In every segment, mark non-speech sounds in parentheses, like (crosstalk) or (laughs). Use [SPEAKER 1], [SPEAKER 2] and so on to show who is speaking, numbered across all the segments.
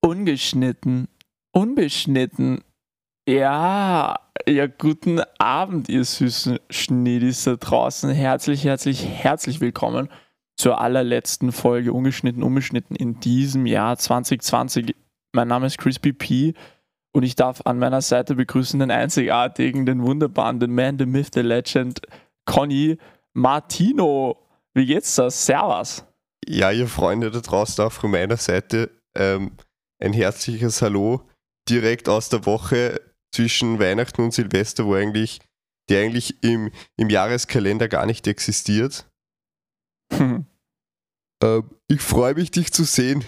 [SPEAKER 1] Ungeschnitten, unbeschnitten. Ja, ja, guten Abend, ihr süßen Schneedis da draußen. Herzlich, herzlich, herzlich willkommen zur allerletzten Folge Ungeschnitten, unbeschnitten in diesem Jahr 2020. Mein Name ist Chris P. und ich darf an meiner Seite begrüßen den einzigartigen, den wunderbaren, den Man, the Myth, the Legend, Conny Martino. Wie geht's da? Servus.
[SPEAKER 2] Ja, ihr Freunde da draußen auch von meiner Seite, ähm, ein herzliches Hallo direkt aus der Woche zwischen Weihnachten und Silvester, wo eigentlich, die eigentlich im, im Jahreskalender gar nicht existiert. (laughs) ähm, ich freue mich, dich zu sehen,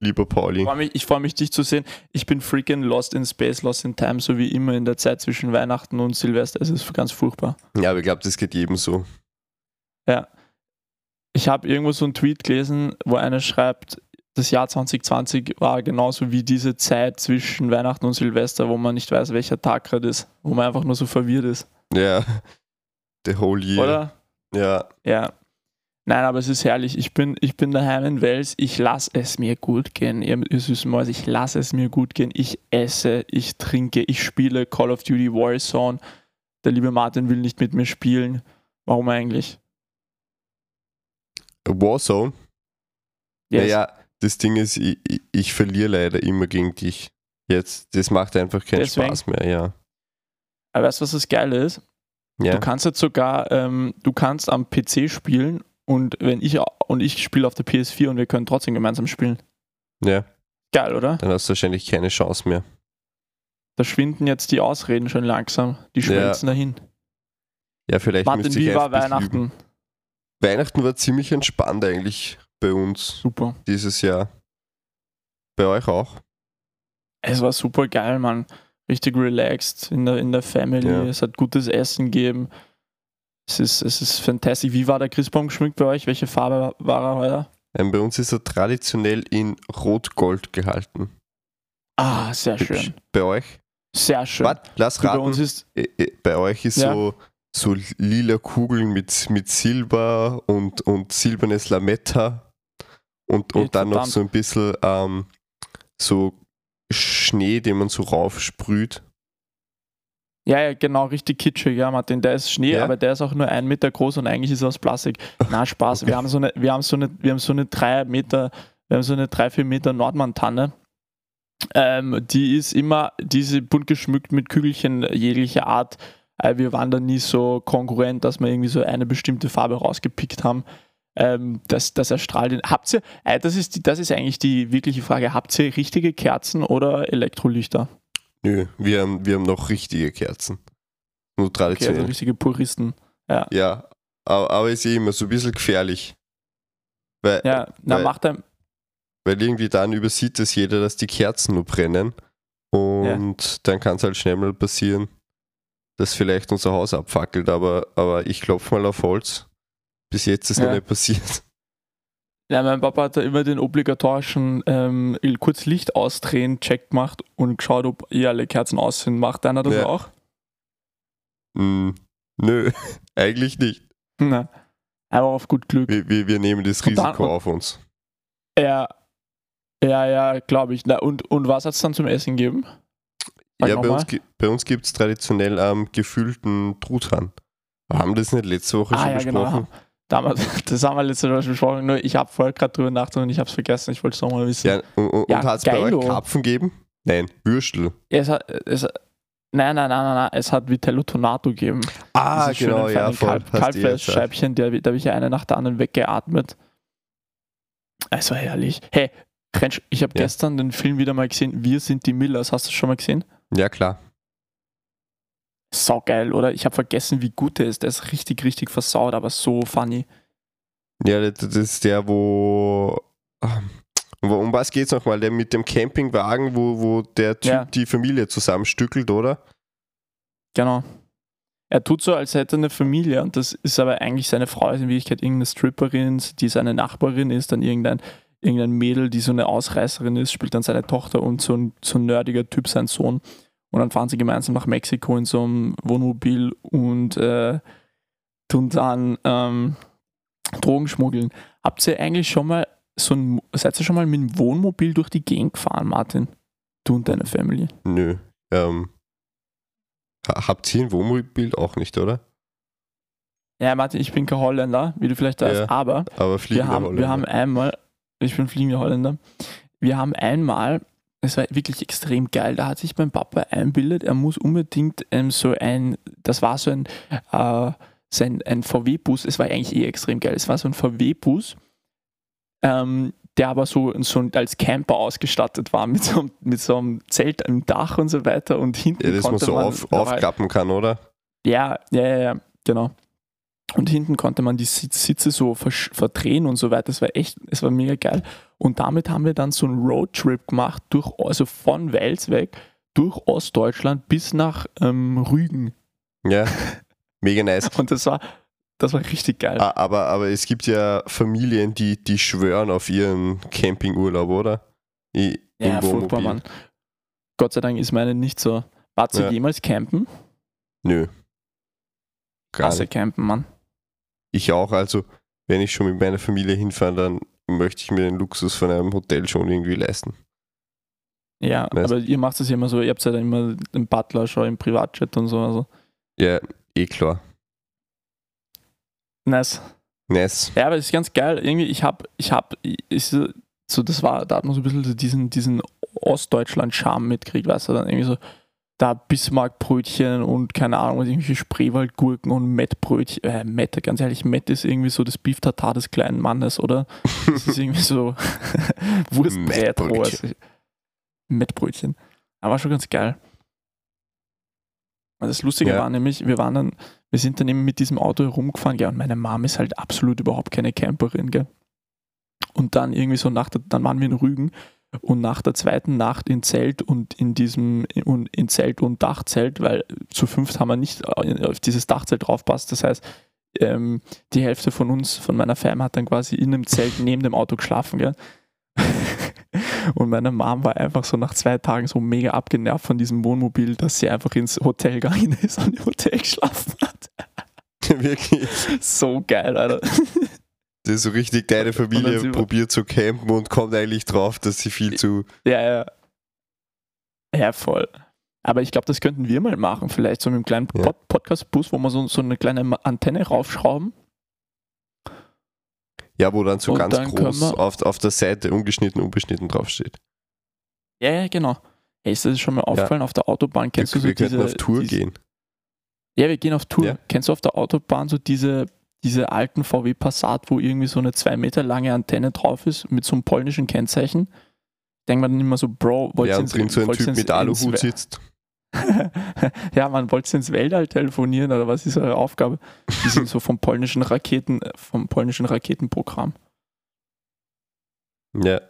[SPEAKER 2] lieber Pauli.
[SPEAKER 1] Ich freue mich, freu mich, dich zu sehen. Ich bin freaking lost in space, lost in time, so wie immer in der Zeit zwischen Weihnachten und Silvester. Es ist ganz furchtbar.
[SPEAKER 2] Ja, aber ich glaube, das geht jedem so.
[SPEAKER 1] Ja. Ich habe irgendwo so einen Tweet gelesen, wo einer schreibt, das Jahr 2020 war genauso wie diese Zeit zwischen Weihnachten und Silvester, wo man nicht weiß, welcher Tag gerade ist, wo man einfach nur so verwirrt ist.
[SPEAKER 2] Ja, the whole year.
[SPEAKER 1] Oder?
[SPEAKER 2] Ja.
[SPEAKER 1] Ja. Nein, aber es ist herrlich. Ich bin, ich bin daheim in Wels. Ich lasse es mir gut gehen. Ihr, ihr süßen Mäuse, ich lasse es mir gut gehen. Ich esse, ich trinke, ich spiele Call of Duty Warzone. Der liebe Martin will nicht mit mir spielen. Warum eigentlich?
[SPEAKER 2] Warzone?
[SPEAKER 1] Yes.
[SPEAKER 2] Naja, das Ding ist, ich, ich, ich, verliere leider immer gegen dich. Jetzt, das macht einfach keinen Deswegen. Spaß mehr, ja.
[SPEAKER 1] Aber weißt du, was das Geile ist? Ja. Du kannst jetzt sogar, ähm, du kannst am PC spielen und wenn ich und ich spiele auf der PS4 und wir können trotzdem gemeinsam spielen.
[SPEAKER 2] Ja.
[SPEAKER 1] Geil, oder?
[SPEAKER 2] Dann hast du wahrscheinlich keine Chance mehr.
[SPEAKER 1] Da schwinden jetzt die Ausreden schon langsam. Die schmelzen ja. dahin.
[SPEAKER 2] Ja, vielleicht
[SPEAKER 1] Martin, wie war Weihnachten?
[SPEAKER 2] Üben. Weihnachten war ziemlich entspannt eigentlich bei uns.
[SPEAKER 1] Super.
[SPEAKER 2] Dieses Jahr. Bei euch auch?
[SPEAKER 1] Es war super geil, man. Richtig relaxed in der, in der Family. Ja. Es hat gutes Essen gegeben. Es ist, es ist fantastisch. Wie war der Christbaum geschmückt bei euch? Welche Farbe war er heute?
[SPEAKER 2] Ähm, bei uns ist er traditionell in Rot-Gold gehalten.
[SPEAKER 1] Ah, sehr Hübsch. schön.
[SPEAKER 2] Bei euch?
[SPEAKER 1] Sehr schön.
[SPEAKER 2] Warte, lass raten. Bei, uns ist äh, äh, bei euch ist ja. so so lila Kugeln mit, mit Silber und, und silbernes Lametta und, und dann noch so ein bisschen ähm, so Schnee, den man so raufsprüht.
[SPEAKER 1] Ja, ja, genau, richtig kitschig, ja, Martin. Der ist Schnee, ja? aber der ist auch nur ein Meter groß und eigentlich ist er aus Plastik. Na, Spaß. Okay. Wir haben so eine, wir haben so eine, wir haben so eine drei Meter, wir haben so eine drei, vier Meter Nordmann-Tanne. Ähm, die ist immer, diese bunt geschmückt mit Kügelchen jeglicher Art äh, wir waren da nie so konkurrent, dass wir irgendwie so eine bestimmte Farbe rausgepickt haben. Ähm, das, das erstrahlt. Habt ihr, äh, das, ist die, das ist eigentlich die wirkliche Frage, habt ihr richtige Kerzen oder Elektrolichter?
[SPEAKER 2] Nö, wir haben, wir haben noch richtige Kerzen. Nur traditionell. Okay,
[SPEAKER 1] also richtige Puristen. Ja,
[SPEAKER 2] ja aber, aber ist eh immer so ein bisschen gefährlich. Weil,
[SPEAKER 1] ja, na,
[SPEAKER 2] weil,
[SPEAKER 1] macht einem.
[SPEAKER 2] Weil irgendwie dann übersieht es jeder, dass die Kerzen nur brennen. Und ja. dann kann es halt schnell mal passieren, dass vielleicht unser Haus abfackelt, aber, aber ich klopfe mal auf Holz. Bis jetzt ist ja. noch nicht passiert.
[SPEAKER 1] Ja, mein Papa hat da immer den obligatorischen ähm, kurz Licht ausdrehen, Check gemacht und geschaut, ob eh alle Kerzen aus sind. Macht einer das ja. auch?
[SPEAKER 2] Mm, nö, (laughs) eigentlich nicht.
[SPEAKER 1] Na, aber auf gut Glück.
[SPEAKER 2] Wir, wir, wir nehmen das Risiko dann, auf uns.
[SPEAKER 1] Ja, ja, ja, glaube ich. Na, und, und was hat es dann zum Essen gegeben?
[SPEAKER 2] Sag ja, bei uns, bei uns gibt es traditionell ähm, gefüllten Truthahn. Wir haben das nicht letzte Woche
[SPEAKER 1] ah,
[SPEAKER 2] schon
[SPEAKER 1] ja,
[SPEAKER 2] genau. besprochen?
[SPEAKER 1] Genau. Damals, (laughs) das haben wir letzte Woche besprochen, nur ich habe vorher gerade drüber nachgedacht und ich habe es vergessen. Ich wollte es nochmal wissen.
[SPEAKER 2] Ja, und und ja, hat es bei euch Karpfen gegeben? Nein, Würstel.
[SPEAKER 1] Es hat, es, nein, nein, nein, nein, nein, es hat Vitello Tonato gegeben.
[SPEAKER 2] Ah, genau, ja, voll.
[SPEAKER 1] Kalb, Kalbfleischscheibchen, da habe ich ja eine nach der anderen weggeatmet. Es war herrlich. Hey, French, ich habe ja. gestern den Film wieder mal gesehen, Wir sind die Millers. Hast du schon mal gesehen?
[SPEAKER 2] Ja, klar.
[SPEAKER 1] Saugeil, oder? Ich habe vergessen, wie gut der ist. Der ist richtig, richtig versaut, aber so funny.
[SPEAKER 2] Ja, das ist der, wo. Ähm, um was geht's nochmal? Der mit dem Campingwagen, wo, wo der Typ ja. die Familie zusammenstückelt, oder?
[SPEAKER 1] Genau. Er tut so, als hätte er eine Familie und das ist aber eigentlich seine Frau, ist in Wirklichkeit irgendeine Stripperin, die seine Nachbarin ist, dann irgendein irgendein Mädel, die so eine Ausreißerin ist, spielt dann seine Tochter und so ein, so ein nerdiger Typ sein Sohn. Und dann fahren sie gemeinsam nach Mexiko in so einem Wohnmobil und äh, tun dann ähm, Drogen schmuggeln. Habt ihr eigentlich schon mal so ein, seid ihr schon mal mit dem Wohnmobil durch die Gegend gefahren, Martin? Du und deine Family?
[SPEAKER 2] Nö. Ähm, habt ihr ein Wohnmobil auch nicht, oder?
[SPEAKER 1] Ja, Martin, ich bin kein Holländer, wie du vielleicht weißt, ja, aber,
[SPEAKER 2] aber
[SPEAKER 1] wir, haben, wir haben einmal, ich bin fliegender Holländer, wir haben einmal, es war wirklich extrem geil, da hat sich mein Papa einbildet, er muss unbedingt ähm, so ein, das war so ein, äh, sein, ein VW-Bus, es war eigentlich eh extrem geil, es war so ein VW-Bus, ähm, der aber so, so als Camper ausgestattet war, mit so, mit so einem Zelt im Dach und so weiter und hinten
[SPEAKER 2] Ja, das man so auf, aufklappen kann, oder?
[SPEAKER 1] Ja, ja, ja, ja, genau. Und hinten konnte man die Sitze so verdrehen und so weiter. Das war echt, es war mega geil. Und damit haben wir dann so einen Roadtrip gemacht, durch, also von Wels weg, durch Ostdeutschland bis nach ähm, Rügen.
[SPEAKER 2] Ja, mega nice. (laughs)
[SPEAKER 1] Und das war, das war richtig geil.
[SPEAKER 2] Aber, aber es gibt ja Familien, die, die schwören auf ihren Campingurlaub, oder?
[SPEAKER 1] I, ja, furchtbar, Mann. Gott sei Dank ist meine nicht so. Warst du ja. jemals campen?
[SPEAKER 2] Nö.
[SPEAKER 1] Krasse campen, Mann.
[SPEAKER 2] Ich auch, also wenn ich schon mit meiner Familie hinfahre, dann möchte ich mir den Luxus von einem Hotel schon irgendwie leisten.
[SPEAKER 1] Ja, weißt? aber ihr macht es ja immer so, ihr habt ja dann immer den Butler schon im Privatchat und so. Also.
[SPEAKER 2] Ja, eh klar.
[SPEAKER 1] Nice.
[SPEAKER 2] Nice.
[SPEAKER 1] Ja, aber es ist ganz geil. Irgendwie, ich habe, ich habe, so, das war, da hat man so ein bisschen diesen, diesen Ostdeutschland-Charme mitkriegt, weißt du, dann irgendwie so, da Bismarckbrötchen und keine Ahnung, irgendwelche Spreewaldgurken und Mettbrötchen. Äh, Mett, ganz ehrlich, Mett ist irgendwie so das Beef Tartar des kleinen Mannes, oder? Das ist irgendwie so (laughs) Wurstbrät. Also, Mettbrötchen. Aber schon ganz geil. Das Lustige ja. war nämlich, wir waren dann, wir sind dann eben mit diesem Auto herumgefahren, ja, und meine Mom ist halt absolut überhaupt keine Camperin, gell? Und dann irgendwie so nach, der, dann waren wir in Rügen und nach der zweiten Nacht in Zelt und in diesem in, in Zelt und Dachzelt, weil zu fünft haben wir nicht auf dieses Dachzelt draufpasst. Das heißt, ähm, die Hälfte von uns, von meiner Fam, hat dann quasi in einem Zelt neben dem Auto geschlafen, gell? (laughs) Und meine Mom war einfach so nach zwei Tagen so mega abgenervt von diesem Wohnmobil, dass sie einfach ins Hotel gegangen (laughs) ist und im Hotel geschlafen hat. (laughs)
[SPEAKER 2] Wirklich?
[SPEAKER 1] So geil, Alter.
[SPEAKER 2] Das ist so richtig, deine Familie probiert zu campen und kommt eigentlich drauf, dass sie viel zu.
[SPEAKER 1] Ja, ja. Ja, voll. Aber ich glaube, das könnten wir mal machen, vielleicht so mit einem kleinen ja. Pod Podcast-Bus, wo wir so, so eine kleine Antenne raufschrauben.
[SPEAKER 2] Ja, wo dann so und ganz dann groß auf, auf der Seite ungeschnitten, unbeschnitten draufsteht.
[SPEAKER 1] Ja, ja, genau. Hey, ist das schon mal aufgefallen? Ja. Auf der Autobahn kennst wir, du so
[SPEAKER 2] wir
[SPEAKER 1] diese...
[SPEAKER 2] auf Tour
[SPEAKER 1] diese,
[SPEAKER 2] gehen.
[SPEAKER 1] Ja, wir gehen auf Tour. Ja. Kennst du auf der Autobahn so diese diese alten VW Passat, wo irgendwie so eine zwei Meter lange Antenne drauf ist mit so einem polnischen Kennzeichen. Denkt man dann immer so, Bro,
[SPEAKER 2] wollt ihr ja, drin so ein Typ mit Aluhut sitzt. (laughs)
[SPEAKER 1] ja, man wollte ins Weltall telefonieren oder was ist eure Aufgabe? Die sind so vom polnischen Raketen, vom polnischen Raketenprogramm.
[SPEAKER 2] Ja.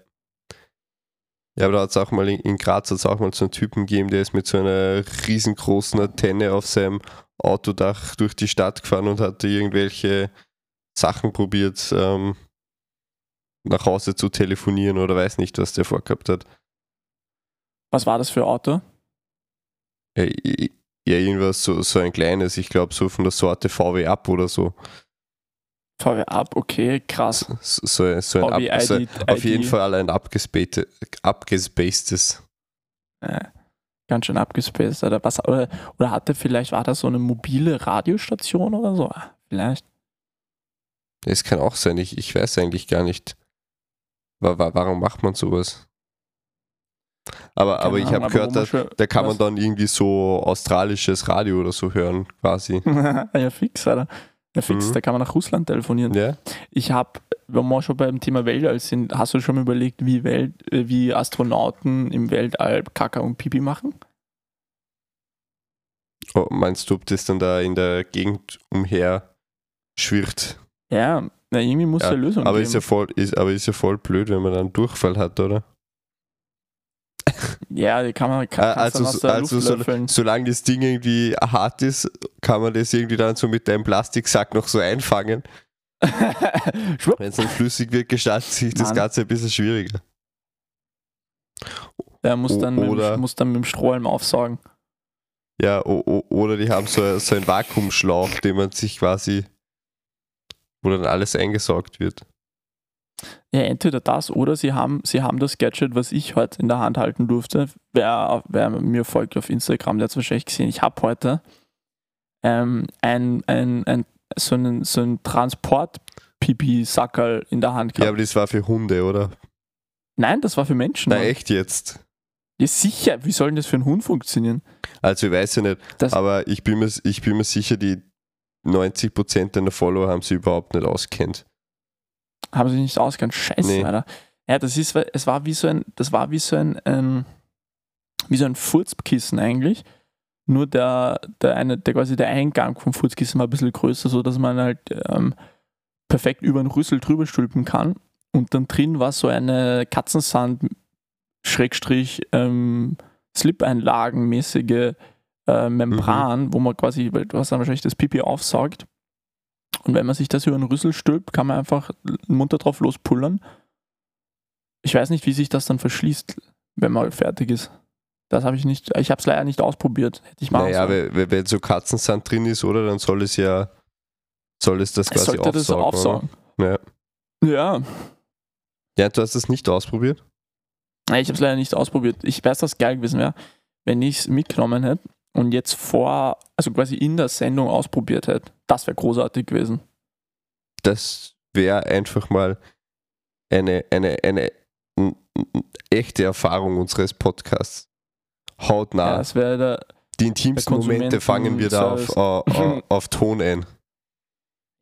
[SPEAKER 2] Ja, aber da hat es auch mal in Graz hat es auch mal so einen Typen gegeben, der ist mit so einer riesengroßen Antenne auf seinem Autodach durch die Stadt gefahren und hatte irgendwelche Sachen probiert, ähm, nach Hause zu telefonieren oder weiß nicht, was der vorgehabt hat.
[SPEAKER 1] Was war das für Auto?
[SPEAKER 2] Ja, ja irgendwas so, so ein kleines, ich glaube so von der Sorte VW Up oder so.
[SPEAKER 1] VW Up, okay, krass.
[SPEAKER 2] So, so, so ein Up, so, auf jeden Fall ein abgespacedes.
[SPEAKER 1] Ja ganz schön abgespaced. Oder, was, oder, oder hatte vielleicht, war das so eine mobile Radiostation oder so? Vielleicht.
[SPEAKER 2] Das kann auch sein, ich, ich weiß eigentlich gar nicht. Warum macht man sowas? Aber, aber ich habe gehört, da, da kann man dann irgendwie so australisches Radio oder so hören, quasi. (laughs)
[SPEAKER 1] ja, fix, Alter. Ja, fix, mhm. da kann man nach Russland telefonieren.
[SPEAKER 2] Ja.
[SPEAKER 1] Ich habe, wenn wir schon beim Thema Weltall sind, hast du schon mal überlegt, wie, Welt, äh, wie Astronauten im Weltall Kaka und Pipi machen?
[SPEAKER 2] Oh, meinst du, ob das dann da in der Gegend umher schwirrt?
[SPEAKER 1] Ja, na, irgendwie muss ja, eine Lösung
[SPEAKER 2] aber
[SPEAKER 1] geben.
[SPEAKER 2] Ist ja voll, ist, aber ist ja voll blöd, wenn man dann einen Durchfall hat, oder? (laughs)
[SPEAKER 1] Ja, die kann man kann,
[SPEAKER 2] ah, also, so, also so, solange das Ding irgendwie hart ist, kann man das irgendwie dann so mit deinem Plastiksack noch so einfangen Wenn es dann flüssig wird, gestaltet sich das
[SPEAKER 1] Mann.
[SPEAKER 2] Ganze ein bisschen schwieriger.
[SPEAKER 1] Der muss dann, mit,
[SPEAKER 2] oder-
[SPEAKER 1] muss dann mit dem Strohhalm aufsaugen.
[SPEAKER 2] Ja, oder die haben so, so einen Vakuumschlauch, den man sich quasi, wo dann alles eingesaugt wird.
[SPEAKER 1] Ja, entweder das oder sie haben, sie haben das Gadget, was ich heute in der Hand halten durfte. Wer, wer mir folgt auf Instagram, der hat es wahrscheinlich gesehen. Ich habe heute ähm, ein, ein, ein, so einen, so einen Transport-Pipi-Sackerl in der Hand
[SPEAKER 2] Ja,
[SPEAKER 1] gehabt.
[SPEAKER 2] aber das war für Hunde, oder?
[SPEAKER 1] Nein, das war für Menschen.
[SPEAKER 2] Na
[SPEAKER 1] Mann.
[SPEAKER 2] echt jetzt.
[SPEAKER 1] Ja, sicher. Wie soll denn das für einen Hund funktionieren?
[SPEAKER 2] Also ich weiß ja nicht,
[SPEAKER 1] Das-
[SPEAKER 2] aber ich bin, mir, ich bin mir sicher, die 90% deiner Follower haben sie überhaupt nicht auskennt.
[SPEAKER 1] Haben sie nicht ausgekannt. Scheiße,
[SPEAKER 2] Nee.
[SPEAKER 1] Alter. Ja, das ist, es war wie so ein, das war wie so ein, ähm, wie so ein Furzkissen eigentlich. Nur der, der eine, der quasi der Eingang vom Furzkissen war ein bisschen größer, so dass man halt ähm, perfekt über den Rüssel drüber stülpen kann. Und dann drin war so eine Katzensand Schrägstrich ähm, Slip-Einlagen-mäßige äh, Membran, wo man quasi, hast dann wahrscheinlich das Pipi aufsaugt. Und wenn man sich das über den Rüssel stülpt, kann man einfach munter drauf lospullern. Ich weiß nicht, wie sich das dann verschließt, wenn man fertig ist. Das habe ich nicht, ich habe es leider nicht ausprobiert. Hätte ich mal
[SPEAKER 2] Naja, wenn, wenn- so Katzensand drin ist, oder, dann soll es ja, soll es das
[SPEAKER 1] es
[SPEAKER 2] quasi
[SPEAKER 1] sollte das
[SPEAKER 2] aufsaugen.
[SPEAKER 1] aufsaugen.
[SPEAKER 2] Ja.
[SPEAKER 1] Ja.
[SPEAKER 2] Ja, du hast das nicht ausprobiert?
[SPEAKER 1] Nein, Ich habe es leider nicht ausprobiert. Ich weiß, dass geil gewesen wäre, wenn ich es mitgenommen hätte und jetzt vor, also quasi in der Sendung ausprobiert hätte. Das wäre großartig gewesen.
[SPEAKER 2] Das wäre einfach mal eine, eine, eine n- echte Erfahrung unseres Podcasts. Hautnah.
[SPEAKER 1] Ja, der,
[SPEAKER 2] Die intimsten Momente fangen wir da auf,
[SPEAKER 1] Konsumentenservice.
[SPEAKER 2] auf, (laughs) auf Ton ein.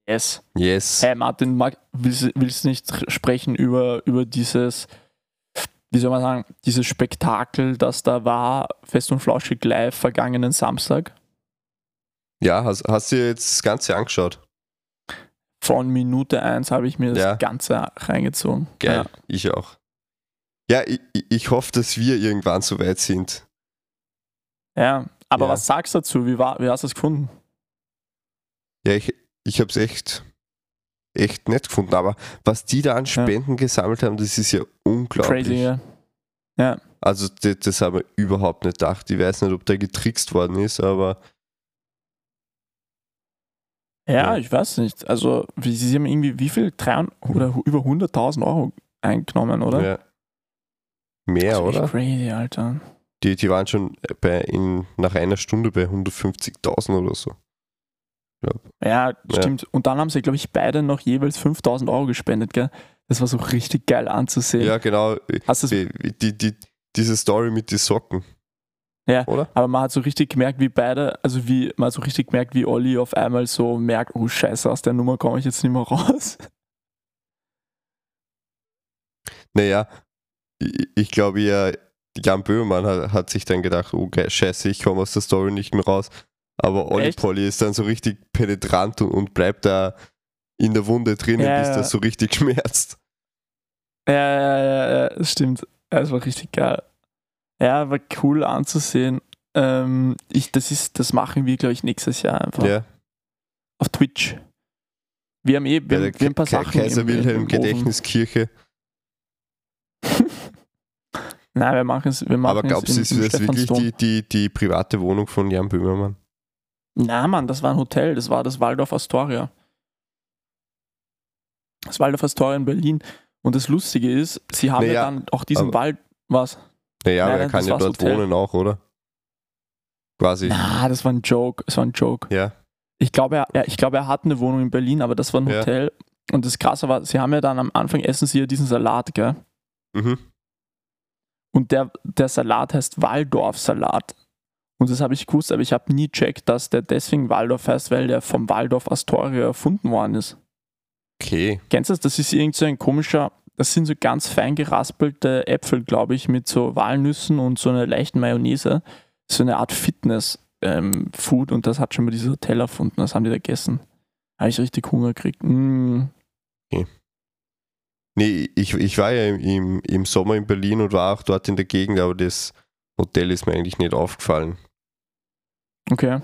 [SPEAKER 1] yes.
[SPEAKER 2] Yes.
[SPEAKER 1] Hey Martin, mag, willst, willst du nicht sprechen über, über dieses, wie soll man sagen, dieses Spektakel, das da war, Fest und Flauschig live vergangenen Samstag?
[SPEAKER 2] Ja, hast, hast du dir jetzt das Ganze angeschaut?
[SPEAKER 1] Von Minute 1 habe ich mir das
[SPEAKER 2] Ja.
[SPEAKER 1] Ganze reingezogen.
[SPEAKER 2] Geil, ich auch. Ja, ich- ich hoffe, dass wir irgendwann so weit sind.
[SPEAKER 1] Ja, ja. aber
[SPEAKER 2] Ja.
[SPEAKER 1] was sagst du dazu? Wie, war, wie hast du es gefunden?
[SPEAKER 2] Ja, ich, ich habe es echt, echt nett gefunden. Aber was die da an Spenden gesammelt haben, das ist ja unglaublich.
[SPEAKER 1] Crazy, ja. Ja,
[SPEAKER 2] Also das, das haben wir überhaupt nicht gedacht. Ich weiß nicht, ob da getrickst worden ist, aber
[SPEAKER 1] ja,
[SPEAKER 2] Ja.
[SPEAKER 1] ich weiß nicht. Also, wie, sie haben irgendwie wie viel? Drei, oder über 100.000 Euro eingenommen, oder?
[SPEAKER 2] ja. Mehr,
[SPEAKER 1] Das ist
[SPEAKER 2] oder?
[SPEAKER 1] Crazy, Alter.
[SPEAKER 2] Die, die waren schon bei in, nach einer Stunde bei 150.000 oder so.
[SPEAKER 1] Ja, stimmt. Und dann haben sie, glaube ich, beide noch jeweils 5000 Euro gespendet, gell? Das war so richtig geil anzusehen.
[SPEAKER 2] Ja, genau.
[SPEAKER 1] Hast
[SPEAKER 2] Die, die, die, diese Story mit den Socken.
[SPEAKER 1] Ja.
[SPEAKER 2] Oder?
[SPEAKER 1] aber man hat so richtig gemerkt, wie beide, also wie, man hat so richtig gemerkt, wie Olli auf einmal so merkt, oh Scheiße, aus der Nummer komme ich jetzt nicht mehr raus.
[SPEAKER 2] Naja, ich, ich glaube ja, Jan Böhmermann hat, hat sich dann gedacht, oh geil, scheiße, ich komme aus der Story nicht mehr raus. Aber Olli
[SPEAKER 1] Echt?
[SPEAKER 2] Polly ist dann so richtig penetrant und, und bleibt da in der Wunde drinnen,
[SPEAKER 1] Ja,
[SPEAKER 2] bis
[SPEAKER 1] ja.
[SPEAKER 2] das so richtig (laughs) schmerzt.
[SPEAKER 1] Ja, ja, ja, ja, das stimmt. Ja, Das war richtig geil. Ja, war cool anzusehen. Ähm, ich, das ist, das machen wir, glaube ich, nächstes Jahr einfach.
[SPEAKER 2] Ja,
[SPEAKER 1] Auf Twitch. Wir haben eh, wir, haben, wir haben ein paar Sachen.
[SPEAKER 2] Kaiser
[SPEAKER 1] im-
[SPEAKER 2] Wilhelm. Gedächtniskirche. (laughs)
[SPEAKER 1] Nein, wir machen es. Wir machen
[SPEAKER 2] Aber glaubst du,
[SPEAKER 1] es
[SPEAKER 2] ist das wirklich die, die, die private Wohnung von Jan Böhmermann?
[SPEAKER 1] Na, Mann, das war ein Hotel. Das war das Waldorf Astoria. Das Waldorf Astoria in Berlin. Und das Lustige ist, sie haben ja,
[SPEAKER 2] Naja,
[SPEAKER 1] dann auch diesen
[SPEAKER 2] aber-
[SPEAKER 1] Wald. Was?
[SPEAKER 2] Naja,
[SPEAKER 1] Nein,
[SPEAKER 2] er
[SPEAKER 1] nein,
[SPEAKER 2] kann
[SPEAKER 1] das
[SPEAKER 2] ja
[SPEAKER 1] das
[SPEAKER 2] dort
[SPEAKER 1] Hotel.
[SPEAKER 2] wohnen auch, oder? Quasi.
[SPEAKER 1] Na, das war ein Joke. Es war ein Joke.
[SPEAKER 2] Ja.
[SPEAKER 1] Ich glaube, er, er, ich glaube, er hat eine Wohnung in Berlin, aber das war ein
[SPEAKER 2] Ja.
[SPEAKER 1] Hotel. Und das Krasse war, sie haben ja dann am Anfang essen sie ja diesen Salat, gell?
[SPEAKER 2] Mhm.
[SPEAKER 1] Und der, der Salat heißt Waldorf-Salat. Und das habe ich gewusst, aber ich habe nie checkt, dass der deswegen Waldorf heißt, weil der vom Waldorf Astoria erfunden worden ist.
[SPEAKER 2] Okay.
[SPEAKER 1] Kennst du das? Das ist irgend so ein komischer, das sind so ganz fein geraspelte Äpfel, glaube ich, mit so Walnüssen und so einer leichten Mayonnaise. So eine Art Fitness-Food und das hat schon mal dieses Hotel erfunden. Das haben die da gegessen. Habe ich richtig Hunger gekriegt. Mm.
[SPEAKER 2] Nee, ich, ich war ja im, im, Sommer in Berlin und war auch dort in der Gegend, aber das Hotel ist mir eigentlich nicht aufgefallen.
[SPEAKER 1] Okay.